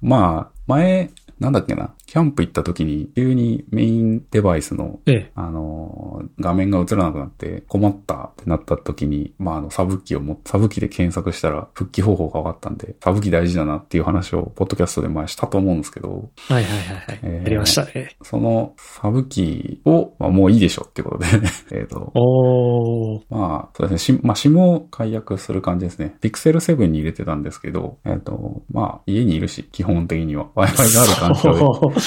B: まあ、前、なんだっけな、キャンプ行った時に急にメインデバイスの、
A: ええ。
B: あのー画面が映らなくなって困ったってなった時に、まあ、あの、サブキをも、サブキで検索したら復帰方法が分かったんで、サブキ大事だなっていう話を、ポッドキャストで前したと思うんですけど、
A: はいはいはいはい。
B: えー
A: やりましたね。
B: そのサブキを、まあ、もういいでしょってことで、えっと、
A: おー。
B: まあ、そうですね。し、まあ、SIM を解約する感じですね。Pixel 7に入れてたんですけど、えっ、と、まあ、家にいるし、基本的には。Wi-Fi がある環境で。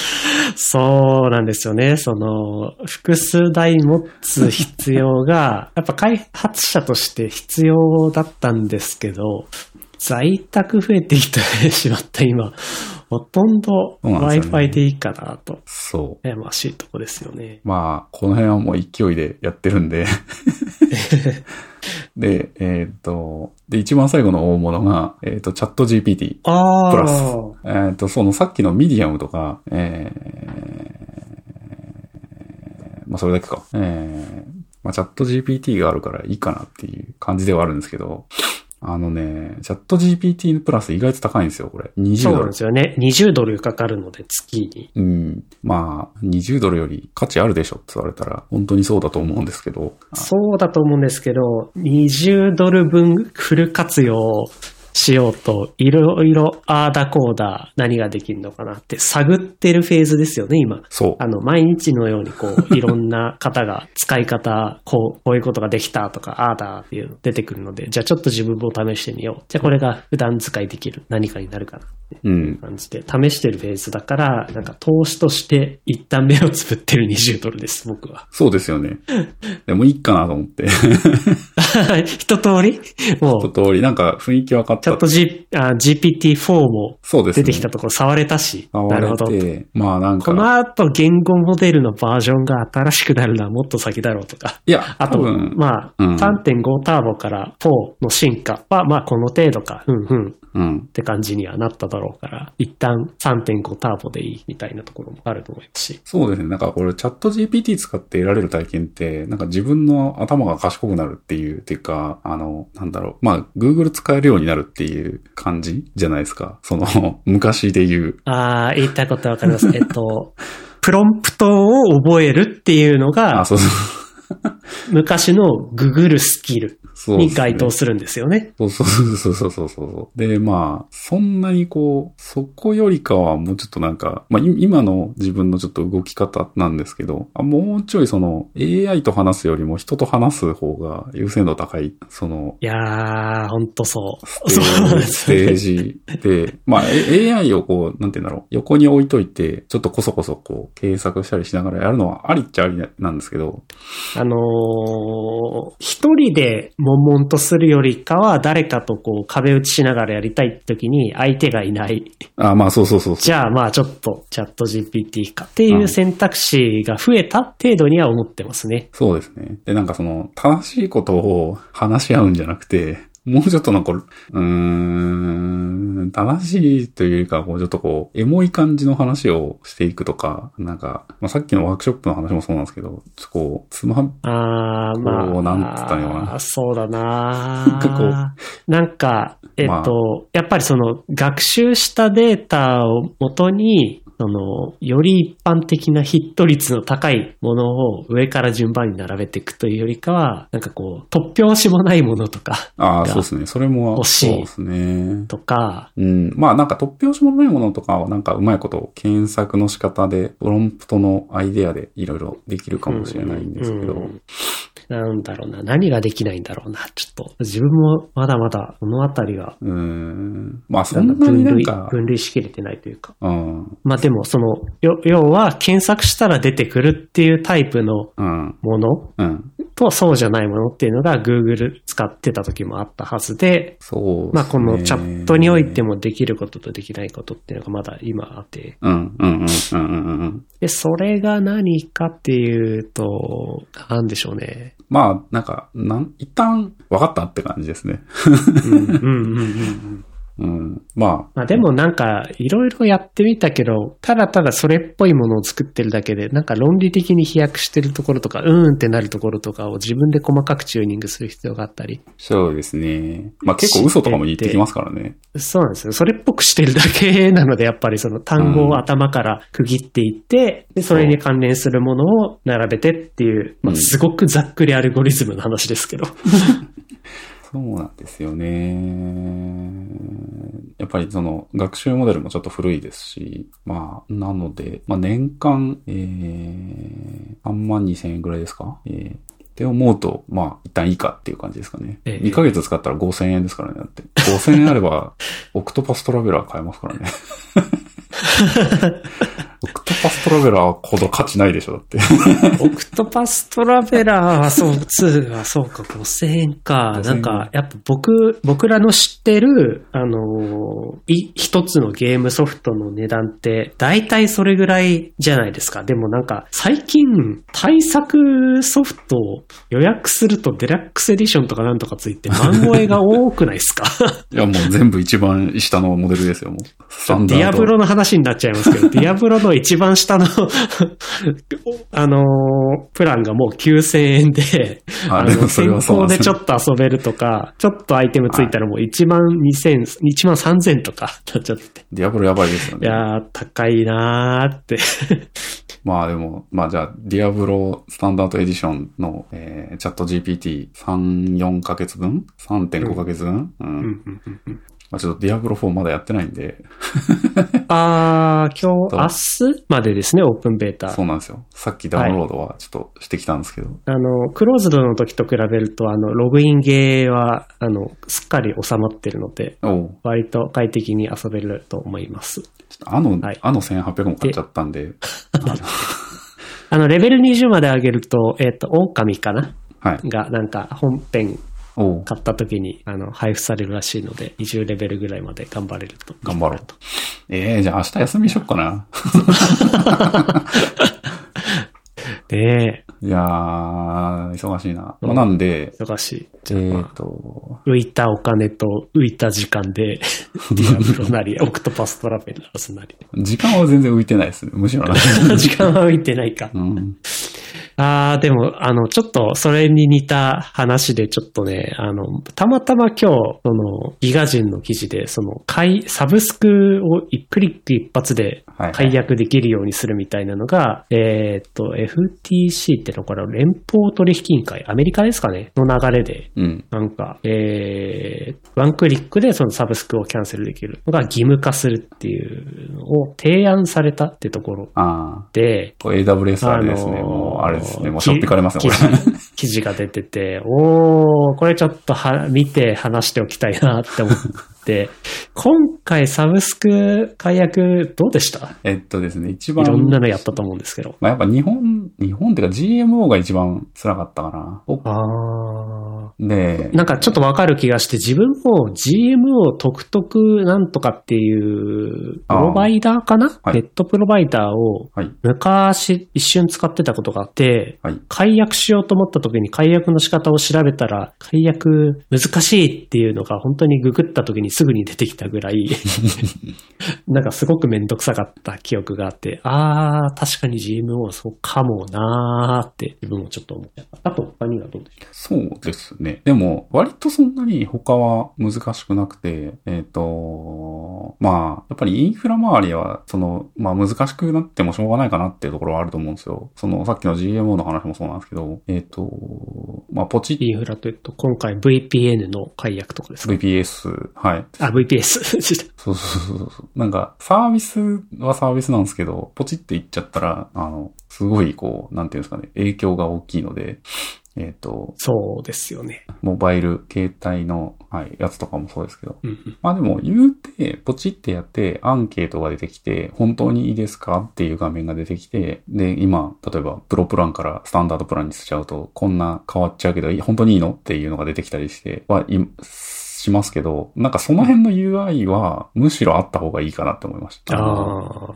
A: そう、なんですよね。その、複数台持つ必要が、やっぱ開発者として必要だったんですけど、在宅増えてきてしまった今、ほとんど Wi-Fi でいいかなと。
B: そう。
A: 悩ましいとこですよね。
B: まあ、この辺はもう勢いでやってるんで。で、えっ、と、で、一番最後の大物が、えっ、と、チャット GPT。
A: あ
B: プラス
A: あ。
B: えっ、と、そのさっきのミディアムとか、えー、まあ、それだけか。えー、まあ、チャット GPT があるからいいかなっていう感じではあるんですけど、あのね、チャット GPT のプラス意外と高いんですよ、これ。20
A: そうなん
B: ドル
A: で。すよね。20ドルかかるので、月に。
B: うん。まあ、20ドルより価値あるでしょって言われたら、本当にそうだと思うんですけど。
A: そうだと思うんですけど、20ドル分フル活用しようと、いろいろあーだこーだ何ができるのかなって探ってるフェーズですよね、今。
B: そう。
A: あの、毎日のようにこう、いろんな方が使い方、こう、こういうことができたとか、ああだっていうの出てくるので、じゃあちょっと自分も試してみよう。じゃあこれが普段使いできる何かになるかな
B: うん。
A: 感じで、試してるフェーズだから、なんか投資として一旦目をつぶってる20ドルです、僕は。
B: そうですよね。でもいいかなと思って。
A: 一通り？もう、
B: 一通り、なんか雰囲気分かった。
A: チャット G、あ GPT-4 も。出てきたところ触れたし、
B: 触
A: なるほど。
B: まあなん
A: この
B: か、
A: 後言語モデルのバージョンが新しくなるのはもっと先だろうとか。
B: いや、
A: あと、まあ、
B: うん
A: 3.5ターボから4の進化は、まあこの程度か、うんうん
B: うん
A: っ。て感じにはなっただろうから、一旦3.5ターボでいいみたいなところもあると思いますし。
B: そうですね。なんかこれチャット GPT 使って得られる体験って、なんか自分の頭が賢くなるっていう、っていうか、あの、なんだろう。まあ、Google 使えるようになるっていう感じじゃないですか。その、昔で言う。
A: ああ、言いたいことはわかります。えっと、プロンプトを覚えるっていうのが
B: あ、、そうそう。
A: 昔のググるスキルに該当するんですよね。
B: そうそうそうそうそうそう。で、まあ、そんなにこう、そこよりかはもうちょっとなんか、まあい今の自分のちょっと動き方なんですけど、あもうちょいその AI と話すよりも人と話す方が優先度高い、その、
A: いやー、ほんとそう。そう
B: ステージで、まあ、え AI をこう、なんて言うんだろう、横に置いといて、ちょっとこそこそこう、検索したりしながらやるのはありっちゃありなんですけど、
A: あのー一人で悶々とするよりかは、誰かとこう壁打ちしながらやりたい時に相手がいない。
B: あまあそうそうそう。
A: じゃあまあちょっとチャット GPT かっていう選択肢が増えた程度には思ってますね。
B: そうですね。で、なんかその、正しいことを話し合うんじゃなくて、もうちょっとなんか、うーん、正しいというよりかは、こう、ちょっとこう、エモい感じの話をしていくとか、なんか、まあ、さっきのワークショップの話もそうなんですけど、ちょっとこう、つま、
A: あー、まあ。
B: こうなんつったのかな
A: そうだ
B: なんかこ
A: ななんか、えっと、
B: まあ
A: やっぱりその、学習したデータを元に、その、より一般的なヒット率の高いものを上から順番に並べていくというよりかは、なんかこう、突拍子もないものとか、
B: ああ、
A: が
B: そうですね。それも、
A: 欲しい
B: そうですね。
A: とか、
B: うん。まあなんか突拍子もないものとかはなんかうまいこと検索の仕方で、プロンプトのアイデアでいろいろできるかもしれないんですけど。
A: うんなんだろうな、何ができないんだろうな、ちょっと。自分もまだまだ、このあたりが、
B: うーん。まあそ
A: なん
B: なに
A: 分類
B: なんか、
A: 分類しきれてないというか。
B: うん。
A: まあでも、その、よ要は、検索したら出てくるっていうタイプの
B: うん。
A: もの
B: うん。
A: と、そうじゃないものっていうのが Google 使ってた時もあったはずで、
B: そうね。
A: まあこのチャットにおいてもできることとできないことっていうのがまだ今あって、
B: うん、うん、うん、うん、うんうん。
A: で、それが何かっていうと、なんでしょうね。
B: まあ、なんか、なん、一旦分かったって感じですね。
A: うんうんうんうんうん。
B: うん。ま
A: まあでもなんか、いろいろやってみたけど、ただただそれっぽいものを作ってるだけで、なんか論理的に飛躍してるところとか、うーんってなるところとかを自分で細かくチューニングする必要があったり。
B: あ、そうですね。まあ結構嘘とかも言ってきますからね。
A: そうなんですよ。それっぽくしてるだけなので、やっぱりその単語を頭から区切っていって、で、それに関連するものを並べてっていう、まあ
B: うん
A: すごくざっくりアルゴリズムの話ですけど。
B: そうなんですよね。やっぱりその学習モデルもちょっと古いですし、まあ、なので、まあ年間、えー、3万2千円ぐらいですか？えーって思うと、まあ、一旦いいかっていう感じですかね。
A: ええ
B: 2ヶ月使ったら5000円ですからね。だって。5000円あれば、オクトパストラベラー買えますからね。オクトパストラベラーほど価値ないでしょ、だって。
A: オクトパストラベラーはそう、2はそうか、5000円か。
B: 5000円
A: なんか、やっぱ僕、僕らの知ってる、あのーい、一つのゲームソフトの値段って、大体それぐらいじゃないですか。でもなんか、最近、大作ソフトを予約するとデラックスエディションとかなんとかついて、万超えが多くないですか？
B: いや、もう全部一番下のモデルですよ、もう。
A: ディアブロの話になっちゃいますけど、ディアブロの一番下の あのープランがもう9000円で、
B: あ
A: あの、先行でちょっと遊べるとか、ちょっとアイテムついたらもう1万2000、1万3000とかなっちゃって。
B: ディアブロやばいですよね。
A: いやー、高いなーって。
B: まあでも、まあじゃあ、ディアブロスタンダードエディションの、えー、 ChatGPT 3、4ヶ月分 ?3.5 ヶ月分、うん、
A: うんうんうんうん
B: まあちょっとディアブロ4まだやってないんで、
A: あー、今日、
B: と
A: 明日までですね、オープンベータ。
B: そうなんですよ。さっきダウンロードはちょっとしてきたんですけど、
A: あの、クローズドの時と比べると、あの、ログインゲーは、あの、すっかり収まってるので、割と快適に遊べると思います。
B: ちょっとあの、
A: はい
B: あの1800も買っちゃったんで、
A: あの、レベル20まで上げると、えっ、と、狼かな
B: はい。
A: が、なんか、本編買った時に、あの、配布されるらしいので、20レベルぐらいまで頑張れると。
B: 頑張ろうと。ええー、じゃあ明日休みしよっかな。
A: ね
B: いやー、忙しいな。まあ、なんで、
A: え、忙しい。
B: え
A: じゃあ、ま
B: ー
A: あ
B: と、
A: 浮いたお金と浮いた時間で、ディアブロなり、オクトパストラベラーズなり。
B: 時間は全然浮いてないですね。むしろ
A: 時間は浮いてないか。
B: うん。
A: ああ、でも、あの、ちょっと、それに似た話で、ちょっとね、あの、たまたま今日、その、ギガ人の記事で、その、買い、サブスクを一クリック一発で
B: はいはい
A: 解約できるようにするみたいなのが、えーっと、FTC ってのこれ、連邦取引委員会、アメリカですかね？の流れで、
B: うん。
A: なんか、えー、ワンクリックでそのサブスクをキャンセルできるのが義務化するっていうのを提案されたってところ
B: ああ。
A: で、
B: これ AWS あれですね。
A: あのー
B: もう、あれですね。もう、しょってかれますね、これ。
A: 記事が出てて、おー、これちょっとは見て話しておきたいなって思って、今回サブスク解約どうでした？
B: えっとですね、一
A: い
B: 番。
A: ろんなのやったと思うんですけど。
B: まあ、やっぱ日本、日本ってか GMO が一番辛かったかな。お
A: あ
B: で
A: ー。、なんかちょっとわかる気がして、自分も GMO 特特なんとかっていう、プロバイダーかな、
B: はい
A: ネットプロバイダーを
B: はい。
A: 昔一瞬使ってたことがあって、
B: はい。
A: 解約しようと思った時に解約の仕方を調べたら、解約難しいっていうのが本当にググった時にすぐに出てきたぐらい、なんかすごくめんどくさかった記憶があって、あー、確かに GMO そうかもなーって自分もちょっと思った。あと他にはどうでしょ
B: そうですね。でも、割とそんなに他は難しくなくて、えっ、と、まあ、やっぱりインフラ周りは、その、まあ難しくなってもしょうがないかなっていうところはあると思うんですよ。その、さっきの GMO の話もそうなんですけど、えっ、と、まあポチ
A: うインフラというと、今回 VPN の解約とかですか
B: ？VPS、はい。
A: あ、VPS。
B: そうそうそうそう。なんか、サービスはサービスなんですけど、ポチっていっちゃったら、あの、すごいこう、なんていうんですかね、影響が大きいので、えっ、と、
A: そうですよね。
B: モバイル、携帯の、はい、やつとかもそうですけど。
A: うんうん
B: まあでも、言うて、ポチってやって、アンケートが出てきて、本当にいいですか？っていう画面が出てきて、で、今、例えば、プロプランからスタンダードプランにしちゃうと、こんな変わっちゃうけど、い本当にいいの？っていうのが出てきたりして、はい、しますけど、なんかその辺の UI はむしろあった方がいいかなって思いました。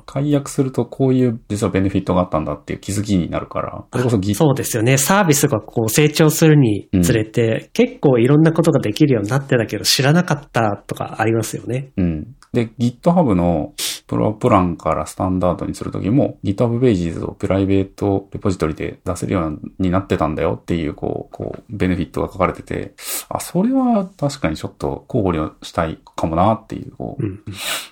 B: 解約するとこういう実はベネフィットがあったんだっていう気づきになるから、それこそ
A: そうですよね。サービスがこう成長するにつれて、結構いろんなことができるようになってたけど知らなかったとかありますよね。
B: うん。で、GitHub のプロプランからスタンダードにするときも、GitHub Pages をプライベートレポジトリで出せるようになってたんだよっていう、こう、こう、ベネフィットが書かれてて、あ、それは確かにちょっと考慮したいかもなっていう、こう、
A: うん。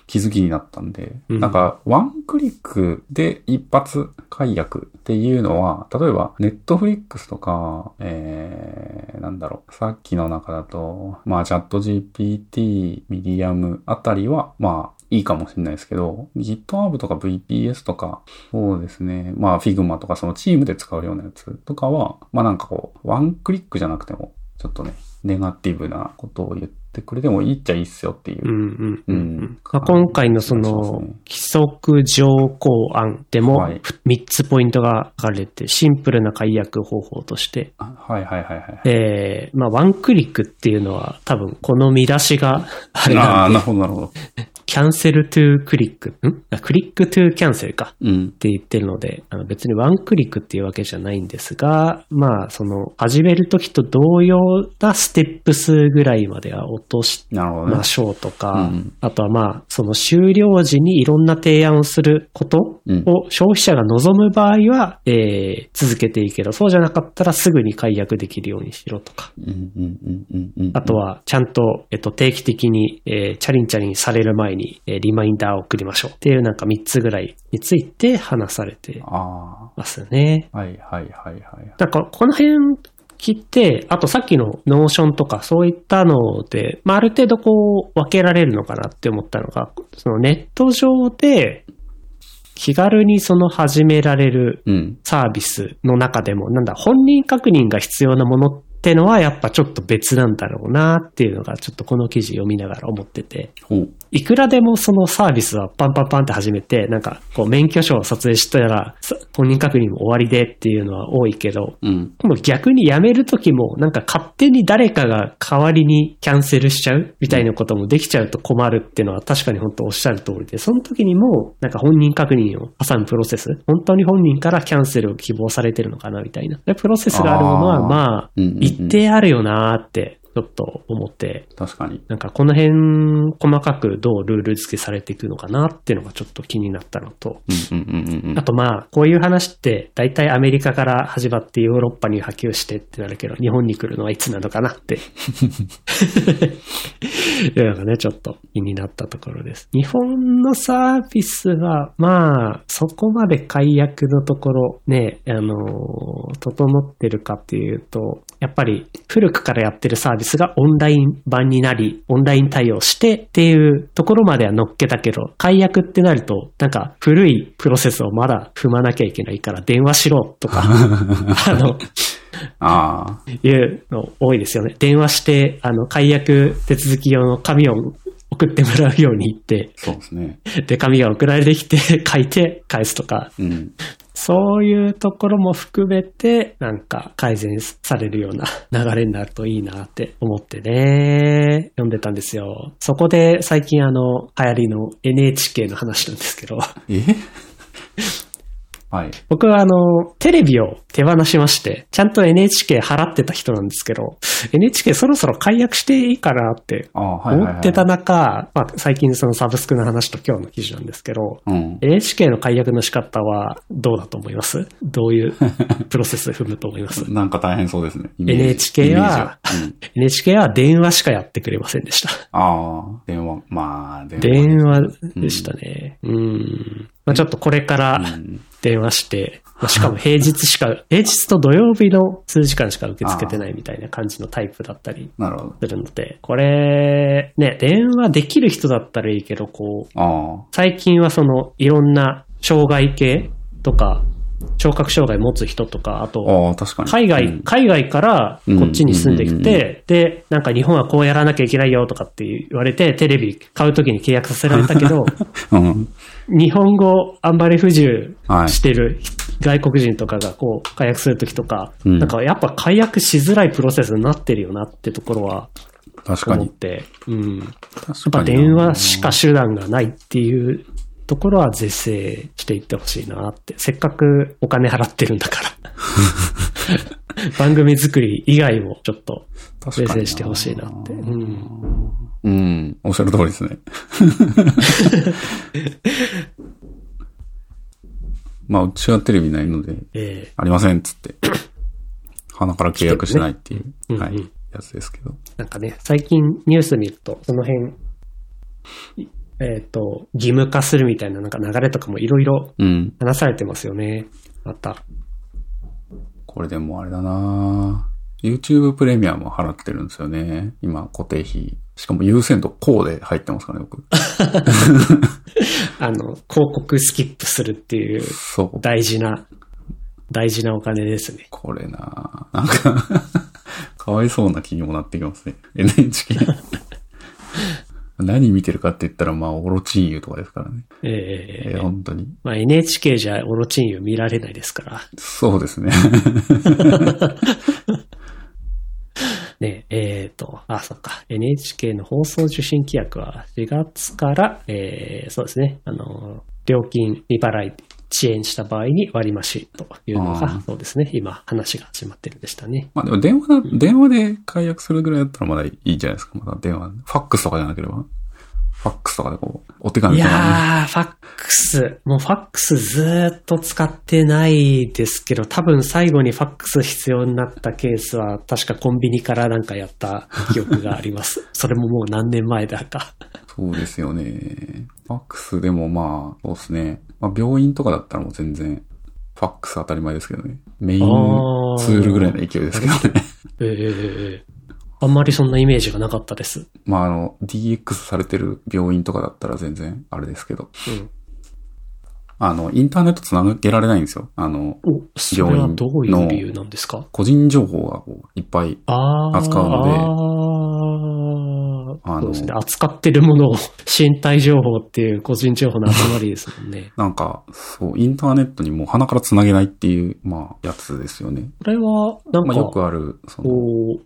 B: 気づきになったんで、
A: うん
B: なんか、ワンクリックで一発解約っていうのは、例えば、 Netflix とか、えー、なんだろう、さっきの中だと、まあ、チャット GPT、ミディアムあたりは、まあ、いいかもしれないですけど、GitHub とか VPS とか、そうですね、まあ Figma とかそのチームで使うようなやつとかは、まあなんかこう、ワンクリックじゃなくても、ちょっとね、ネガティブなことを言ってくれてもいいっちゃいいっすよっていう。
A: うんうんうん
B: うん
A: まあ、今回のその規則条項案でも
B: はい
A: 3つポイントが書かれて、シンプルな解約方法として、
B: あはいはいはいはい。
A: えー、まあワンクリックっていうのは多分この見出しがあれ
B: ああ、
A: なんで、
B: なるほどなるほど。
A: キャンセルトゥクリック、ん？あクリックトゥキャンセルか。
B: うん。
A: って言ってるので、あの別にワンクリックっていうわけじゃないんですが、まあ、その、始めるときと同様なステップ数ぐらいまでは落とし
B: なるほどね
A: ま。しょうとか、
B: うん
A: あとはまあ、その終了時にいろんな提案をすること
B: うん
A: を消費者が望む場合は、えー続けていいけど、そうじゃなかったらすぐに解約できるようにしろとか。
B: うんうんうんうんうん。
A: あとは、ちゃんと、えっと、定期的に、えーチャリンチャリンされる前に、えーリマインダーを送りましょうっていうなんか3つぐらいについて話されて
B: あ
A: ますよね。
B: あ、はいはいはいはい。
A: なんか、この辺切って、あとさっきの Notion とかそういったので、まあ、ある程度こう分けられるのかなって思ったのが、そのネット上で気軽にその始められる
B: うん。
A: サービスの中でも、なんだ、本人確認が必要なものってのはやっぱちょっと別なんだろうなっていうのがちょっとこの記事読みながら思ってて。いくらでもそのサービスはパンパンパンって始めて、なんかこう免許証を撮影したらさ本人確認も終わりでっていうのは多いけど、
B: うん。
A: 今度逆に辞めるときも、なんか勝手に誰かが代わりにキャンセルしちゃうみたいなこともできちゃうと困るっていうのは確かに本当おっしゃる通りで、その時にも、なんか本人確認を挟むプロセス、本当に本人からキャンセルを希望されてるのかなみたいな。でプロセスがあるものは、まあ、一定あるよなーって、ちょっと思って、
B: 確かに。
A: なんかこの辺、細かくどうルール付けされていくのかなっていうのがちょっと気になったのと。あとまあ、こういう話って、大体アメリカから始まってヨーロッパに波及してってなるけど、日本に来るのはいつなのかなって。いうのがね、ちょっと気になったところです。日本のサービスは、まあ、そこまで解約のところ、ね、あのー整ってるかっていうと、やっぱり古くからやってるサービスがオンライン版になり、オンライン対応してっていうところまでは乗っけたけど、解約ってなると、なんか古いプロセスをまだ踏まなきゃいけないから電話しろとか、あの、
B: ああ。
A: いうの多いですよね。電話して、あの、解約手続き用の紙を送ってもらうように言って、
B: そうですね。
A: で、紙が送られてきて書いて返すとか、
B: うん。
A: そういうところも含めて、なんか改善されるような 流れになるといいなって思ってね、読んでたんですよ。そこで最近あの、流行りの NHK の話なんですけど、
B: え？はい。
A: 僕はあの、テレビを手放しまして、ちゃんと NHK 払ってた人なんですけど、NHK そろそろ解約していいかなって
B: ああ、はいはい、はい。
A: 思ってた中、まあ最近そのサブスクの話と今日の記事なんですけど、
B: うん。
A: NHK の解約の仕方はどうだと思います？どういう プロセス踏むと思います？
B: なんか大変そうですね。
A: NHK は
B: うん、
A: ?NHK は電話しかやってくれませんでした。
B: ああ、電話、まあ、電話。
A: 電話でしたね。うん。まあちょっとこれから
B: うん
A: 電話して、まあしかも平日しか、平日と土曜日の数時間しか受け付けてないみたいな感じのタイプだったり。するので、これ、ね、電話できる人だったらいいけど、こう、
B: あ
A: 最近はその、いろんな障害系とか、聴覚障害持つ人とか、あ
B: あ、
A: と。海外、
B: うん
A: 海外からこっちに住んできて、で、なんか日本はこうやらなきゃいけないよとかって言われて、テレビ買うときに契約させられたけど、
B: うん。
A: 日本語あんまり不自由
B: はい
A: してる外国人とかがこう解約するときとか、
B: うん
A: なんかやっぱ解約しづらいプロセスになってるよなってところは
B: 確かに。
A: 思って。うん。やっ
B: 確
A: ぱ。電話しか手段がないっていうところは是正していってほしいなって。せっかくお金払ってるんだから。番組作り以外もちょっと是正してほしいなって。うん。
B: うん。おっしゃる通りですね。まあ、うちはテレビないので、
A: ええ
B: ありませんっつって、鼻から契約してないっていう、
A: うんうん
B: はい、やつですけど。
A: なんかね、最近ニュース見ると、その辺、いえっ、と、義務化するみたいななんか流れとかもいろいろ
B: うん。
A: 話されてますよね。また。
B: これでもあれだな YouTube プレミアム払ってるんですよね。今、固定費。しかも優先度こうで入ってますからね、僕。
A: あの、広告スキップするっていう
B: そう。
A: 大事な、大事なお金ですね。
B: これななんか、かわいそうな気にもなってきますね。NHK。何見てるかって言ったら、まあ、オロチンユとかですからね。
A: え
B: え
A: え
B: ー本当に。
A: まあ NHK じゃオロチンユ見られないですから。
B: そうですね。
A: ね、えっ、と、あ、そっか。NHK の放送受信規約は4月から、えー、そうですね。あの、料金未払い遅延した場合に割増というの
B: あ
A: が
B: ー、
A: そうですね。今話が始まってるんでしたね。
B: まあでも電話だ、電話で解約するぐらいだったらまだいいじゃないですか。まだ電話。ファックスとかじゃなければ。ファックスとかでこう、お手紙
A: い
B: とかに。
A: やー、ファックス。もうファックスずーっと使ってないですけど、多分最後にファックス必要になったケースは、確かコンビニからなんかやった記憶があります。それももう何年前だか。
B: そうですよね。ファックスでもまあ、そうですね。まあ病院とかだったらもう全然、ファックス当たり前ですけどね。メインツールぐらいの勢いですけどね。
A: ええあんまりそんなイメージがなかったです。
B: まああの、DX されてる病院とかだったら全然あれですけど。
A: うん。
B: あの、インターネットつなげられないんですよ。あの、
A: お、それはどういう理由なんですか？
B: 個人情報がこういっぱい
A: ああ。
B: 扱うので
A: ああ。
B: あの
A: そうですね。扱ってるものを 身体情報っていう個人情報の集まりですもんね。
B: なんか、そう、インターネットにもう鼻から繋げないっていう、まあ、やつですよね。
A: これは、なん
B: まあ、
A: か、
B: よくある、その、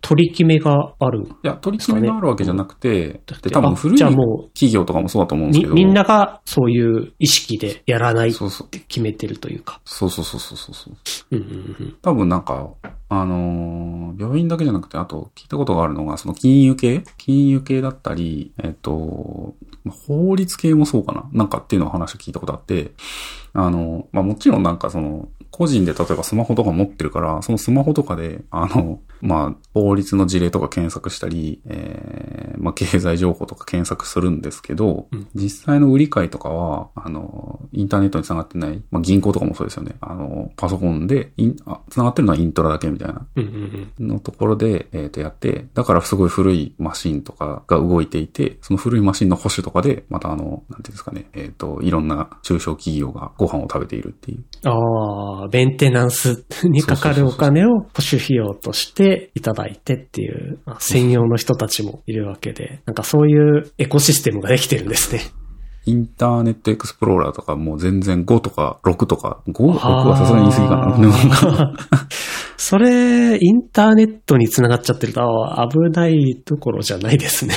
A: 取り決めがある。
B: や、取り決めがあるわけじゃなくて、で、多分
A: あ
B: 古い企業とかもそうだと思うんです
A: み
B: けど。
A: みんながそういう意識でやらないっ
B: そうそう。
A: て決めてるというか。
B: そうそうそうそうそう。
A: うんうんうん。
B: 多分なんか、あのー病院だけじゃなくて、あと聞いたことがあるのが、その金融系？金融系だったり、えっと、まあ法律系もそうかな？なんかっていうのを話を聞いたことあって、あの、まあもちろんなんかその、個人で例えばスマホとか持ってるから、そのスマホとかで、あの、まあ、法律の事例とか検索したり、えー、まあ、経済情報とか検索するんですけど、
A: うん
B: 実際の売り買いとかは、あの、インターネットに繋がってない、まあ、銀行とかもそうですよね。あの、パソコンで、インあ繋がってるのはイントラだけみたいな。のところで、えっ、と、やって、だからすごい古いマシンとかが動いていて、その古いマシンの保守とかで、またあの、なんていうんですかね、えっ、と、いろんな中小企業がご飯を食べているっていう。
A: ああ、メンテナンスにかかるお金を保守費用としていただいてっていう、まあ専用の人たちもいるわけで、なんかそういうエコシステムができてるんですね。
B: インターネットエクスプローラーとかもう全然5とか6とか、5、6はさすがに言い過ぎかな。
A: それ、インターネットにつながっちゃってると危ないところじゃないですね。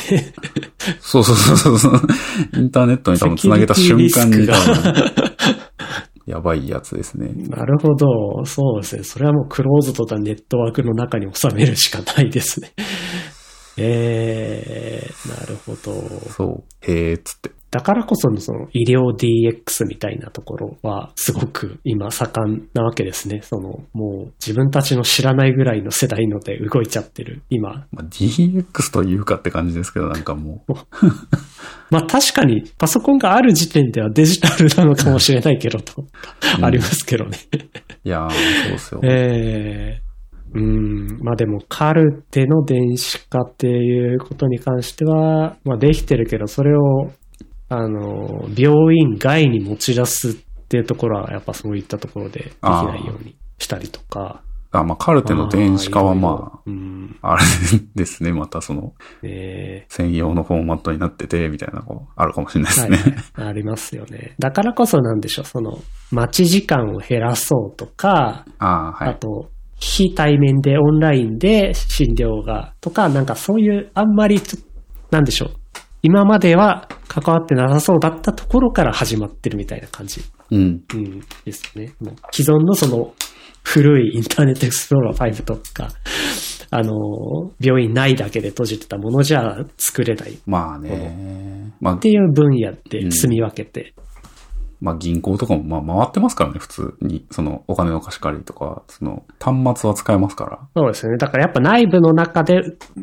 B: そうそうそうそう。インターネットに多分繋げた瞬間に多分、やばいやつですね。
A: なるほど。そうですね。それはもうクローズドなネットワークの中に収めるしかないですね。えー、なるほど。
B: そう。へーっつって。
A: だからこそのその医療 DX みたいなところはすごく今盛んなわけですね。そのもう自分たちの知らないぐらいの世代ので動いちゃってる今。
B: まあ、DX というかって感じですけど、なんかもう、
A: まあ確かにパソコンがある時点ではデジタルなのかもしれないけどと、
B: うん
A: ありますけどね。
B: いやー、そうですよ。
A: ええうん。まあでもカルテの電子化っていうことに関しては、まあできてるけど、それを、あの、病院外に持ち出すっていうところは、やっぱそういったところでできないようにしたりとか。
B: あ、まあ、カルテの電子化はま
A: あうん。
B: あ、あれですね。またその、
A: ね
B: 専用のフォーマットになってて、みたいなのあるかもしれないです
A: はい
B: ね。
A: はい。ありますよね。だからこそなんでしょう、その、待ち時間を減らそうとか、
B: ああ、はい。
A: あと、非対面でオンラインで診療が、とか、なんかそういう、あんまりなんでしょう。今までは関わってなさそうだったところから始まってるみたいな感じ。
B: うん。
A: うん、ですね。もう既存のその古いインターネットエクスプローラー5とか、あの、病院内だけで閉じてたものじゃ作れないっ
B: まあね。まあ
A: て、いう分野で住み分けて、
B: まあ銀行とかもまあ回ってますからね、普通に。そのお金の貸し借りとか、その端末は使えますから。
A: そうですね。だからやっぱ内部の中で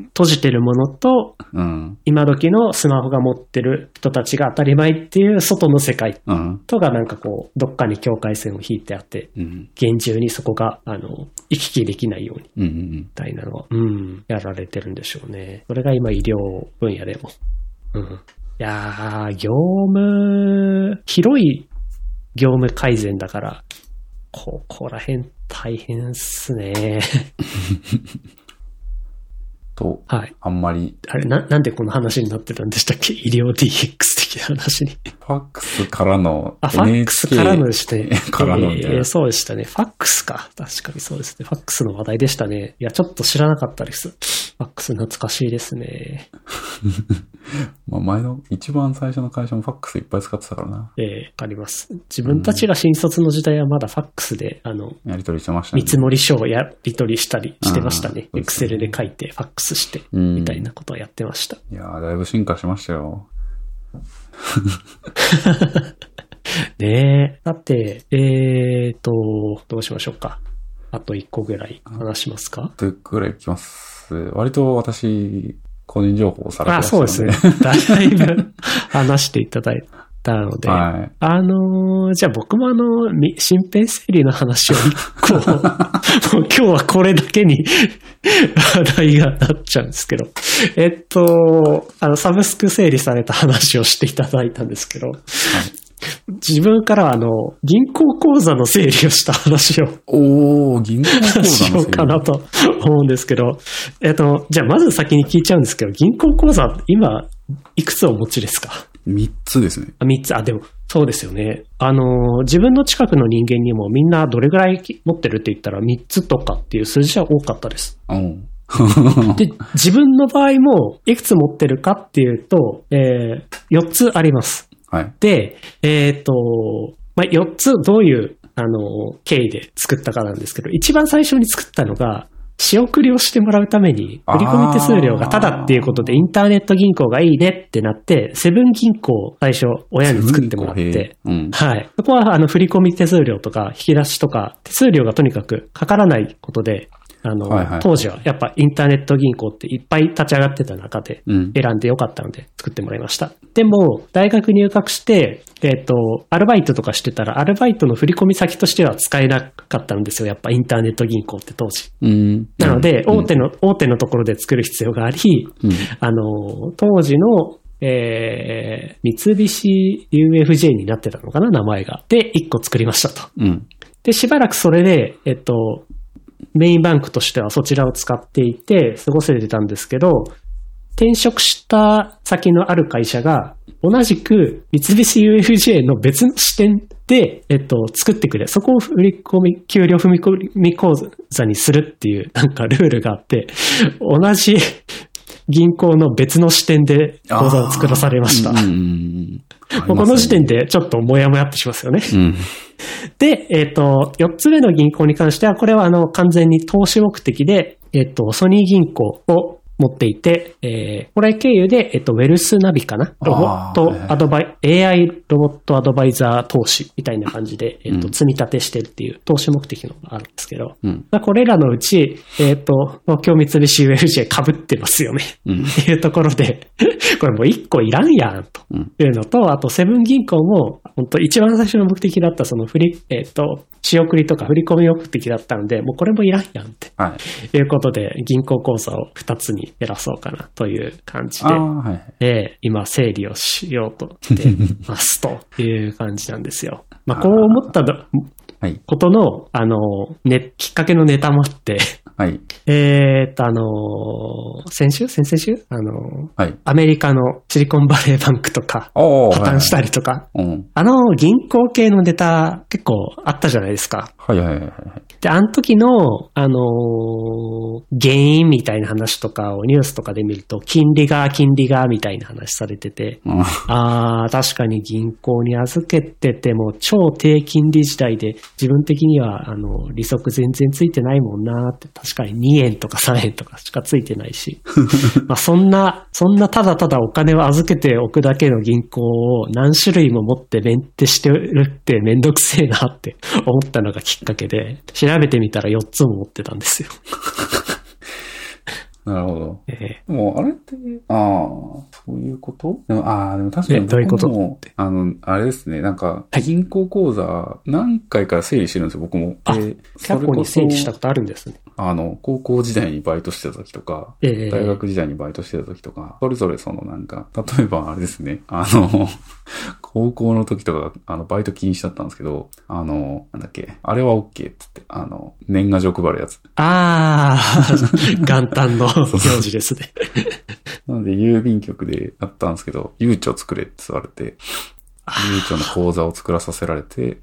A: 閉じてるものと、
B: うん。
A: 今時のスマホが持ってる人たちが当たり前っていう外の世界
B: うん。
A: とがなんかこう、どっかに境界線を引いてあって、
B: うん。
A: 厳重にそこが、あの、行き来できないようにみたいなのは、うん、やられてるんでしょうね。それが今医療分野でも。うん。いやー、業務、広い業務改善だから、ここら辺大変っすね。
B: と、
A: はい。
B: あんまり、
A: あれ、な、なんでこの話になってたんでしたっけ？医療 DX 的な話に。
B: ファックスからの
A: あ、ファックスからのですね。
B: からの
A: えーそうでしたね。ファックスか。確かにそうですね。ファックスの話題でしたね。いや、ちょっと知らなかったです。ファックス懐かしいですね。
B: まあ前の、一番最初の会社もファックスいっぱい使ってたからな。
A: ええわかります。自分たちが新卒の時代はまだファックスで、あの、
B: やり取りしてましたね。
A: 見積書をやり取りしたりしてましたね。
B: うん
A: エクセルで書いて、ファックスして、
B: うん
A: みたいなことをやってました。
B: いやーだいぶ進化しましたよ。
A: ねえ。だって、えーと、どうしましょうか。あと一個ぐらい話しますか
B: というくらいきます。割と私、個人情報をさら
A: あ、
B: け出
A: そう
B: した
A: です。ね。だいぶ話していただいたので、
B: はい。
A: あのーじゃあ僕もあの、み身辺整理の話を一個、もう今日はこれだけに話題がなっちゃうんですけど、えっと、あの、サブスク整理された話をしていただいたんですけど、自分からはあの、銀行口座の整理をした話を
B: おー、銀行口座
A: しようかなと思うんですけど、えっと、じゃあまず先に聞いちゃうんですけど、銀行口座今、いくつお持ちですか
B: ？3つですね。
A: あ三つ、あ、でも、そうですよね。あのー、自分の近くの人間にもみんなどれぐらい持ってるって言ったら三つとかっていう数字は多かったです。
B: うん。
A: で、自分の場合もいくつ持ってるかっていうと、えー、四つあります。
B: はい。
A: で、えっ、と、まあ、4つどういう、あの、経緯で作ったかなんですけど、一番最初に作ったのが、仕送りをしてもらうために、振込手数料がタダっていうことで、インターネット銀行がいいねってなって、セブン銀行を最初親に作ってもらって、
B: うん。
A: はい。そこは、あの、振込手数料とか、引き出しとか、手数料がとにかくかからないことで、あの、
B: はいはい
A: 当時はやっぱインターネット銀行っていっぱい立ち上がってた中で、
B: うん。
A: 選んでよかったので作ってもらいました。でも、大学入学して、えっ、と、アルバイトとかしてたら、アルバイトの振込先としては使えなかったんですよ。やっぱインターネット銀行って当時。
B: うん。
A: なので、
B: うん
A: 大手の、大手のところで作る必要があり、
B: うん。
A: あの、当時の、えー、三菱 UFJ になってたのかな、名前が。で、1個作りましたと。
B: うん。
A: で、しばらくそれで、えっと、メインバンクとしてはそちらを使っていて過ごせてたんですけど、転職した先のある会社が、同じく三菱 UFJ の別の視点で、えっと、作ってくれ。そこを振り込み、給料踏み込み口座にするっていう、なんかルールがあって、同じ銀行の別の視点で口座を作らされました。
B: うん。
A: この時点でちょっともやもやってしますよね。
B: うん。
A: で、えっ、と、4つ目の銀行に関しては、これはあの、完全に投資目的で、えっ、と、ソニー銀行を持っていて、えーこれ経由で、えっ、と、ウェルスナビかな？ロボットアドバイ、AI ロボットアドバイザー投資みたいな感じで、えっ、と、
B: うん
A: 積み立てしてるっていう投資目的のがあるんですけど、
B: うん。
A: まあ、これらのうち、えっ、と、東京三菱 UFJ 被ってますよね。
B: うん。
A: っていうところで、これもう1個いらんやん、と
B: うん。
A: いうのと、あと、セブン銀行も、本当一番最初の目的だった、その振り、えっ、と、仕送りとか振り込み目的だったので、もうこれもいらんやんって
B: はい。
A: いうことで、銀行口座を2つに減らそうかなという感じで
B: はい。
A: えー今整理をしようとしてますという感じなんですよ。まあ、こう思った。ことの、あの、ね、きっかけのネタもあって、
B: はい。
A: えーっと、あの、先週？先々週？あの、
B: はい。
A: アメリカのシリコンバレーバンクとか。破綻した
B: り。
A: りとか、
B: うん。
A: あの銀行系のネタ結構あったじゃないですか。
B: はいはいはいはい。
A: で、あの時の、あのー原因みたいな話とかをニュースとかで見ると、金利が、金利が、みたいな話されてて、
B: うん。
A: ああ、確かに銀行に預けてても超低金利時代で自分的にはあの利息全然ついてないもんなって確かに2円とか3円とかしかついてないし。まあそんな、そんなただただお金を預けておくだけの銀行を何種類も持ってメンテしてるってめんどくせえなって思ったのがきっかけで、調べてみたら4つも持ってたんですよ。
B: なるほど。
A: ええ。
B: でも、あれって、ああ、そういうこと？でもああ、でも確かに
A: えどういうこと？
B: 僕もあの、あれですね、なんか、
A: はい。
B: 銀行口座、何回か整理してるんですよ、僕も。
A: あ
B: で
A: 過去に整理したことあるんですね。
B: あの、高校時代にバイトしてた時とか、
A: ええ。
B: 大学時代にバイトしてた時とか、それぞれそのなんか、例えばあれですね、あの、高校の時とか、あの、バイト禁止だったんですけど、あの、なんだっけ、あれは OK っつって、あの、年賀状配るやつ。
A: ああ、元旦の行事ですね。
B: なので、郵便局でやったんですけど、ゆうちょ作れって言われて、ゆうちょの口座を作らさせられて、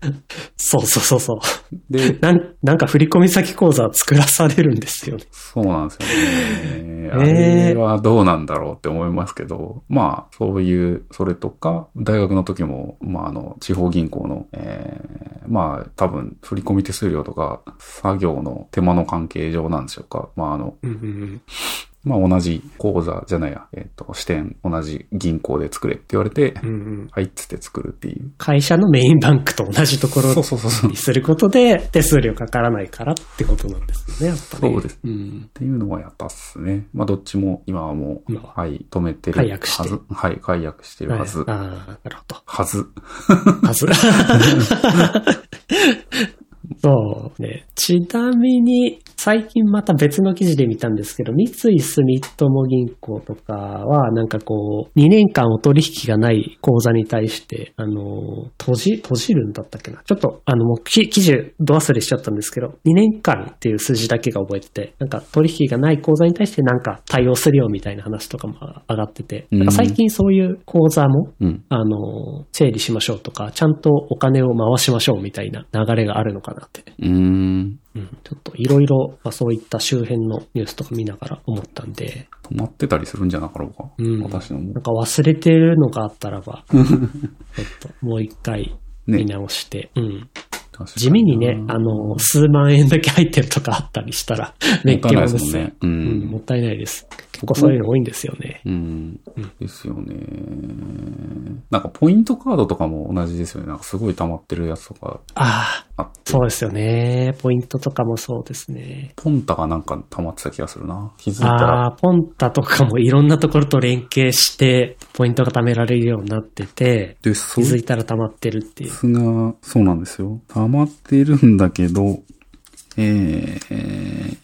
A: そうそうそうそう。
B: で、
A: なんなんか振込先口座作らされるんですよね。
B: そうなんですよね。あれはどうなんだろうって思いますけど、まあ、そういう、それとか、大学の時も、まあ、あの、地方銀行の、えー、まあ、多分、振込手数料とか、作業の手間の関係上なんでしょうか。まあ、あの、
A: うんうんうん
B: まあ、同じ口座じゃないや、えっ、と、支店、同じ銀行で作れって言われて、
A: うんうん
B: はいっつって作るっていう。
A: 会社のメインバンクと同じところに。することで手数料かからないからってことなんですよね、やっぱり。
B: そうです
A: うん。
B: っていうのはやったっすね。まあ、どっちも今はもう、
A: 今は
B: はい、止めてる
A: 解約して
B: はず。はい、解約してるはず。
A: はいああ、なるほど。
B: はず。
A: はず。そうね。ちなみに、最近また別の記事で見たんですけど、三井住友銀行とかは、なんかこう、2年間お取引がない口座に対して、あの、閉じ、閉じるんだったっけな。ちょっと、あの、もうき記事、ど忘れしちゃったんですけど、2年間っていう数字だけが覚えてて、なんか取引がない口座に対してなんか対応するよみたいな話とかも上がってて、なんか最近そういう口座も、
B: うん。
A: あの、整理しましょうとか、ちゃんとお金を回しましょうみたいな流れがあるのかな。
B: うーん。
A: うん、ちょっといろいろ、まあ、そういった周辺のニュースとか見ながら思ったんで、
B: 止まってたりするんじゃなかろうか。
A: うん
B: 私のも
A: なんか忘れてるのがあったらば、ちょっともう一回
B: ね
A: 見直して、うん。地味にね、あの、数万円だけ入ってるとかあったりしたら、熱狂
B: もったいない
A: で
B: すんね。う
A: うん、
B: ん。
A: もったいないです。結構そういうの多いんですよね。
B: うん。ですよね。なんかポイントカードとかも同じですよね。なんかすごい溜まってるやつとか
A: ああ、
B: あ。
A: そうですよね。ポイントとかもそうですね。
B: ポンタがなんか溜まってた気がするな。気づいた
A: あ
B: ら。
A: あ、ポンタとかもいろんなところと連携して、ポイントが貯められるようになってて、
B: で、
A: 気づいたら溜まってるっていう。
B: そうなんですよ。溜まってるんだけど、えーえ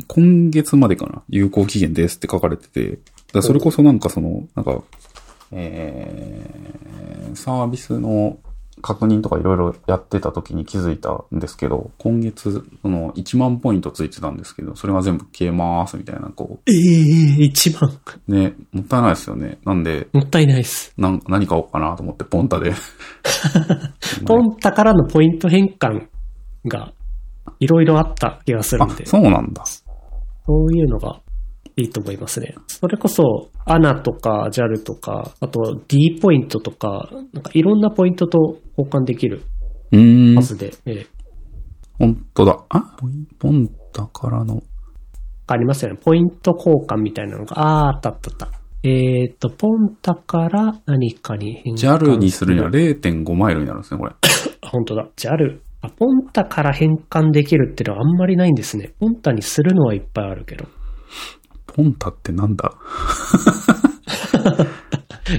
B: ー今月までかな？有効期限ですって書かれてて、だそれこそなんかその、なんか、えーサービスの確認とかいろいろやってた時に気づいたんですけど、今月、その1万ポイントついてたんですけど、それが全部消えますみたいな、こ
A: ええ一番。
B: う、ね、もったいないですよね。なんで、
A: もったいないです。
B: なん何買おうかなと思って、ポンタで。
A: ポンタからのポイント変換がいろいろあった気がする
B: あ
A: んで、、
B: そうなんだ。
A: そういうのがいいと思いますね。それこそ、アナとか JAL とか、あと D ポイントとか、なんかいろんなポイントと交換できるは。ずで、ええ
B: 本当だ。あポンタからの。
A: ありますよね。ポイント交換みたいなのが、あーあったあったあった。えっ、と、ポンタから何かに変換
B: JAL にするには0.5マイルになるんですね、これ。
A: あ 本当だ。JAL。あ、ポンタから変換できるっていうのはあんまりないんですね。ポンタにするのはいっぱいあるけど。
B: ポンタってなんだ？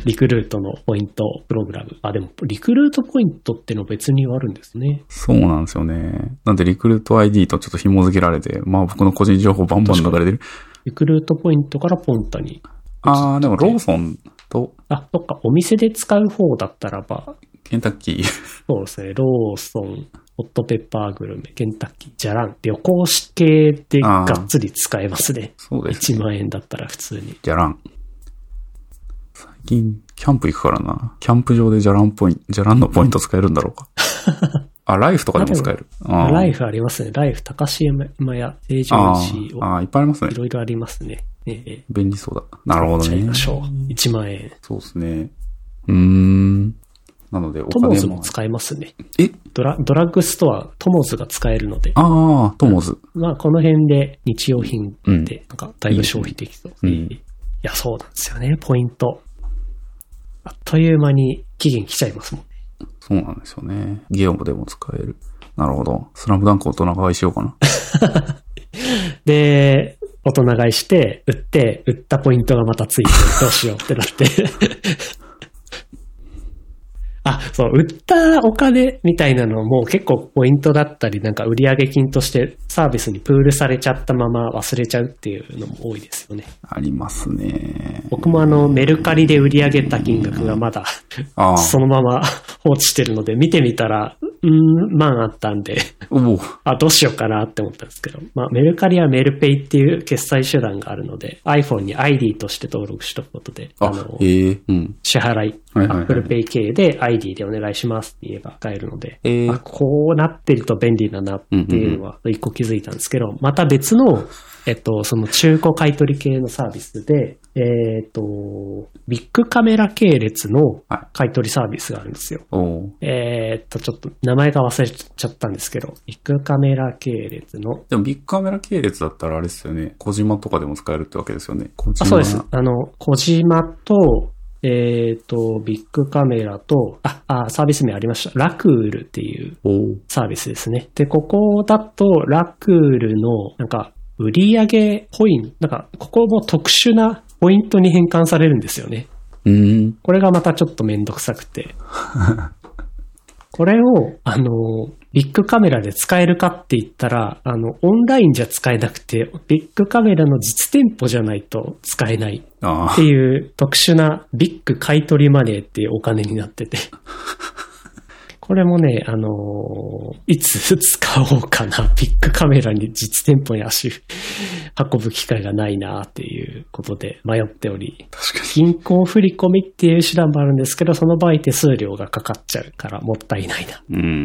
A: リクルートのポイントプログラム。あ、でも、リクルートポイントっての別にあるんですね。
B: そうなんですよね。なんでリクルート ID とちょっと紐付けられて、まあ僕の個人情報バンバン流れてる。
A: リクルートポイントからポンタに。
B: あー、でもローソンと
A: あ、そっか、お店で使う方だったらば、
B: ケンタッキー。
A: そうですね、ローソン、ホットペッパーグルメ、ケンタッキー、じゃらん。旅行し系でがっつり使えますね。
B: そうですね。
A: 1万円だったら普通に。
B: じゃらん。最近、キャンプ行くからな。キャンプ場でじゃらんポイント、じゃらんのポイント使えるんだろうか。あ、ライフとかでも使える。
A: ライフありますね。ライフ、高島屋、成城
B: あ
A: 石
B: あー、いっぱいありますね
A: い。ろいろありますね。ええ、
B: 便利そうだ。なるほどね
A: ちゃいま。しょう。1万円。
B: そうですね。うーん。なので、お
A: トモ。ズも使えますね。
B: え？
A: ドラドラッグストア、トモズが使えるので、
B: ああ、トモズ。
A: まあこの辺で日用品
B: うん
A: で、なんかだいぶ消費できそう。
B: うん
A: いや、そうなんですよね、ポイント。あっという間に期限来ちゃいますもん。
B: そうなんですよね。ゲオムでも使える。なるほど。スラムダンク大人買いしようかな。
A: で、大人買いして、売って、売ったポイントがまたついて、どうしようってなって。あ、そう、売ったお金みたいなのも結構ポイントだったり、なんか売上金としてサービスにプールされちゃったまま忘れちゃうっていうのも多いですよね。
B: ありますね。
A: 僕もあの、メルカリで売り上げた金額がまだ。そのまま放置してるので、見てみたら、うーん、万あったんで。あ、どうしようかなって思ったんですけど、まあ、メルカリはメルペイっていう決済手段があるので、iPhone に ID として登録しとくことで、あ
B: あ
A: の、、
B: ええうん。
A: 支払い Apple Pay 系で ID でお願いしますって言えば使えるので、
B: ええ
A: あこうなってると便利だなっていうのは一個気づいたんですけど、また別の、えっと、その中古買取系のサービスで、えっと、ビッグカメラ系列の
B: はい
A: 買取サービスがあるんですよ。えっと、ちょっと名前が忘れちゃったんですけど、ビッグカメラ系列の
B: でもビッグカメラ系列だったらあれですよね。小島とかでも使えるってわけですよね。
A: あそうです。あの、小島と、えっ、と、ビッグカメラと、あ、あ、サービス名ありました。ラクールっていう。サービスですね。で、ここだと、ラクールの、なんか、売上ポイント、なんか、ここも特殊なポイントに変換されるんですよね。
B: うーん。
A: これがまたちょっとめんどくさくて。これを、あの、ビッグカメラで使えるかって言ったら、あの、オンラインじゃ使えなくて、ビッグカメラの実店舗じゃないと使えない
B: あ
A: っていう特殊なビッグ買取マネーっていうお金になってて。これもね、あのーいつ使おうかな。ビッグカメラに実店舗に足 運ぶ機会がないなっていうことで迷っており。銀行振り込みっていう手段もあるんですけど、その場合手数料がかかっちゃうからもったいないな。
B: に。うんうんう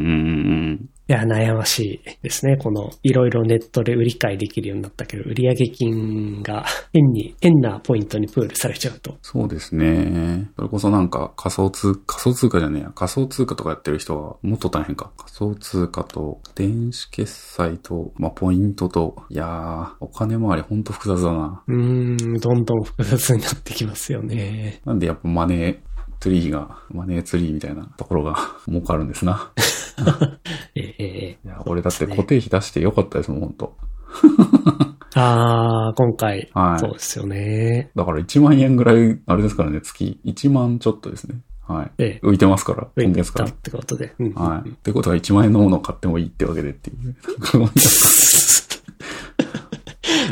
B: ん。
A: いや、悩ましいですね。この、いろいろネットで売り買いできるようになったけど、売上金が 変に、変なポイントにプールされちゃうと。
B: そうですね。それこそなんか仮想通、仮想通貨じゃねえや。仮想通貨とかやってる人はもっと大変か。仮想通貨と電子決済と、まあ、ポイントと、いやー、お金回りほんと複雑だな。
A: うーん、どんどん複雑になってきますよね。
B: なんでやっぱマネーツリーが、マネーツリーみたいなところが儲かるんですな。
A: ええ
B: 俺だって固定費出してよかったですもん、ほんと。
A: あー、今回、
B: はい
A: そうですよね。
B: だから1万円ぐらい、あれですからね、月1万ちょっとですね。はい。
A: ええ
B: 浮いてますから、
A: 上
B: 今月から
A: に行ったっ。てことで。うん
B: はい。ってことは1万円のものを買ってもいいってわけでっていう。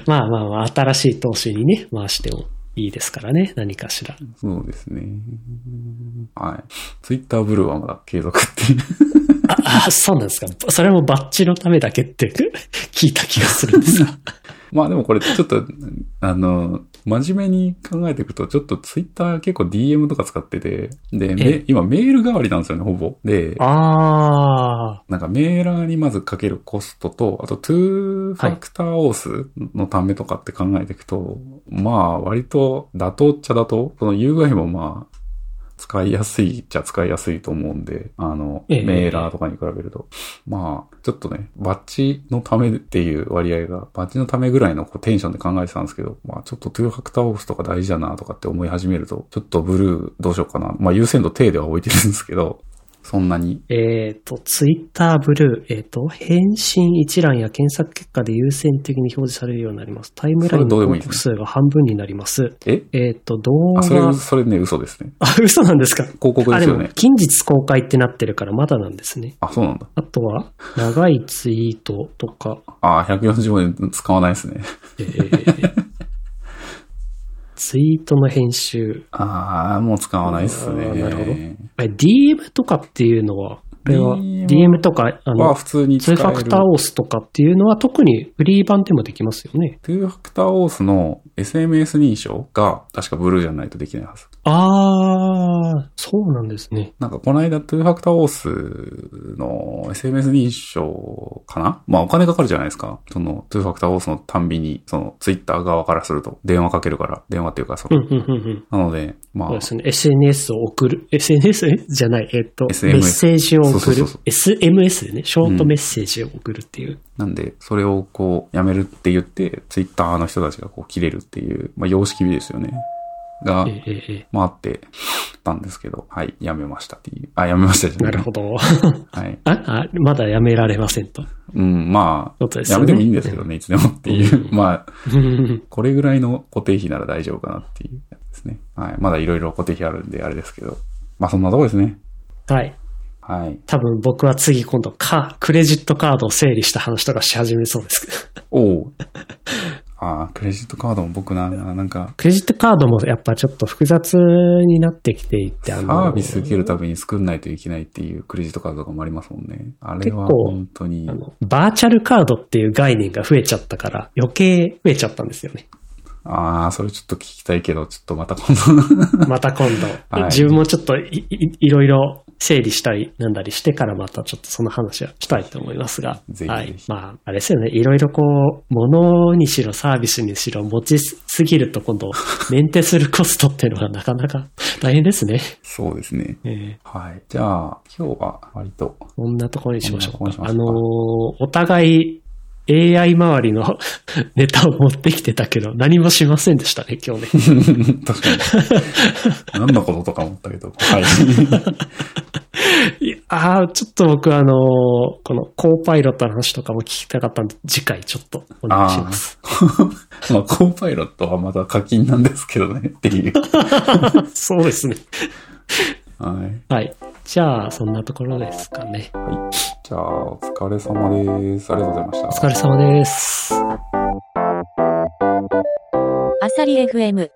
A: まあまあまあ、新しい投資にね、回してもいいですからね。何かしら。
B: そうですね。はい。ツイッターブルーはまだ継続っていう。
A: あ、あ、そうなんですか。それもバッジのためだけって 聞いた気がするんですが。
B: まあでもこれちょっと、あの、真面目に考えていくと、ちょっとツイッター結構 DM とか使ってて、で、今メール代わりなんですよね、ほぼ。で、
A: あ
B: なんかメーラーにまずかけるコストと、あと2ファクターオースのためとかって考えていくと、まあ割と妥当っちゃ妥当この UI もまあ、使いやすいっちゃ使いやすいと思うんで、あの、
A: ええ
B: メーラーとかに比べると。まあ、ちょっとね、バッチのためっていう割合が、バッチのためぐらいのこうテンションで考えてたんですけど、まあちょっと2ファクターオースとか大事だなとかって思い始めると、ちょっとブルーどうしようかな。まあ優先度低では置いてるんですけど、そんなに？
A: ー。えっ、と、ツイッターブルー、えっ、と、返信一覧や検索結果で優先的に表示されるようになります。タイムラインの広告数が半分になります。
B: え？
A: えっ、と、動
B: あ、それ、
A: 画、
B: それね、嘘ですね。
A: あ、嘘なんですか？
B: 広告
A: あ、
B: でよね。
A: 近日公開ってなってるからまだなんですね。
B: あ、そうなんだ。
A: あとは、長いツイートとか、
B: あ、140文字使わないですね。
A: えーツイートの編集。
B: ああ、もう使わないっすね。
A: なるほどえ DM とかっていうのはこれは
B: DM
A: とか、あ
B: は
A: の、
B: 普通に使
A: 2
B: える。
A: ファクターオースとかっていうのは特にフリー版でもできますよね。
B: 2ファクターオースの SMS 認証が確かブルーじゃないとできないはず。
A: あー、そうなんですね。
B: なんかこの間2ファクターオースの SMS 認証かな？まあお金かかるじゃないですか。その2ファクターオースのたんびに、その Twitter 側からすると電話かけるから、電話っていうかその、
A: うん、うん、うん、うん。
B: なので、まあ
A: そうで、すね。SNS を送る。SNS? じゃない。えっと、メッセージを送る
B: そうそうそうそう。
A: SMS でね。ショートメッセージを送るっていう。
B: なんで、それをこう、やめるって言って、Twitter の人たちがこう切れるっていう、まあ様式美ですよね。が
A: え、えええ
B: まああってたんですけど、はい、やめましたっていう。あ、やめましたじゃな。
A: るほど。
B: はい。
A: ああ、まだやめられませんと。
B: うん、まあ、
A: ね
B: やめてもいいんですけどね、いつでもっていう。まあ、
A: う ん
B: これぐらいの固定費なら大丈夫かなっていうやつですね。はい。まだいろいろ固定費あるんであれですけど。まあそんなとこですね。
A: はい。
B: はい。
A: 多分僕は次今度か、クレジットカードを整理した話とかし始めそうです。
B: おう。ああ、クレジットカードも僕な、なんか、
A: クレジットカードもやっぱちょっと複雑になってきていて、あ
B: サ
A: の、
B: ービス受けるために作んないといけないっていうクレジットカードとかもありますもんね。あれは本当に
A: バーチャルカードっていう概念が増えちゃったから、余計増えちゃったんですよね。
B: ああ、それちょっと聞きたいけど、ちょっとまた今度。
A: また今度、
B: はい
A: 自分もちょっといいいろいろ整理したりなんだりしてからまたちょっとその話はしたいと思いますが。
B: ぜひ
A: はい
B: ぜ。ひ
A: まあ、あれですよね。いろいろこう、物にしろサービスにしろ持ちすぎると今度、メンテするコストっていうのがなかなか大変ですね。
B: そうですね。
A: えー
B: はい。じゃあ、今日は割と、
A: こんなところにしましょうか。
B: こんなところにしましょうか
A: あのーお互い AI 周りの ネタを持ってきてたけど、何もしませんでしたね、今日ね。
B: 確かに。何のこととか思ったけど。はい。
A: い やあーちょっと僕あのーこのコーパイロットの話とかも聞きたかったんで、次回ちょっとお願いします。
B: まあ、コーパイロットはまた課金なんですけどね、っていう。
A: そうですね。
B: はい。
A: はい。じゃあ、そんなところですかね。
B: はい。じゃあ、お疲れ様です。ありがとうございました
A: お。疲れ様です。
C: アサリ FM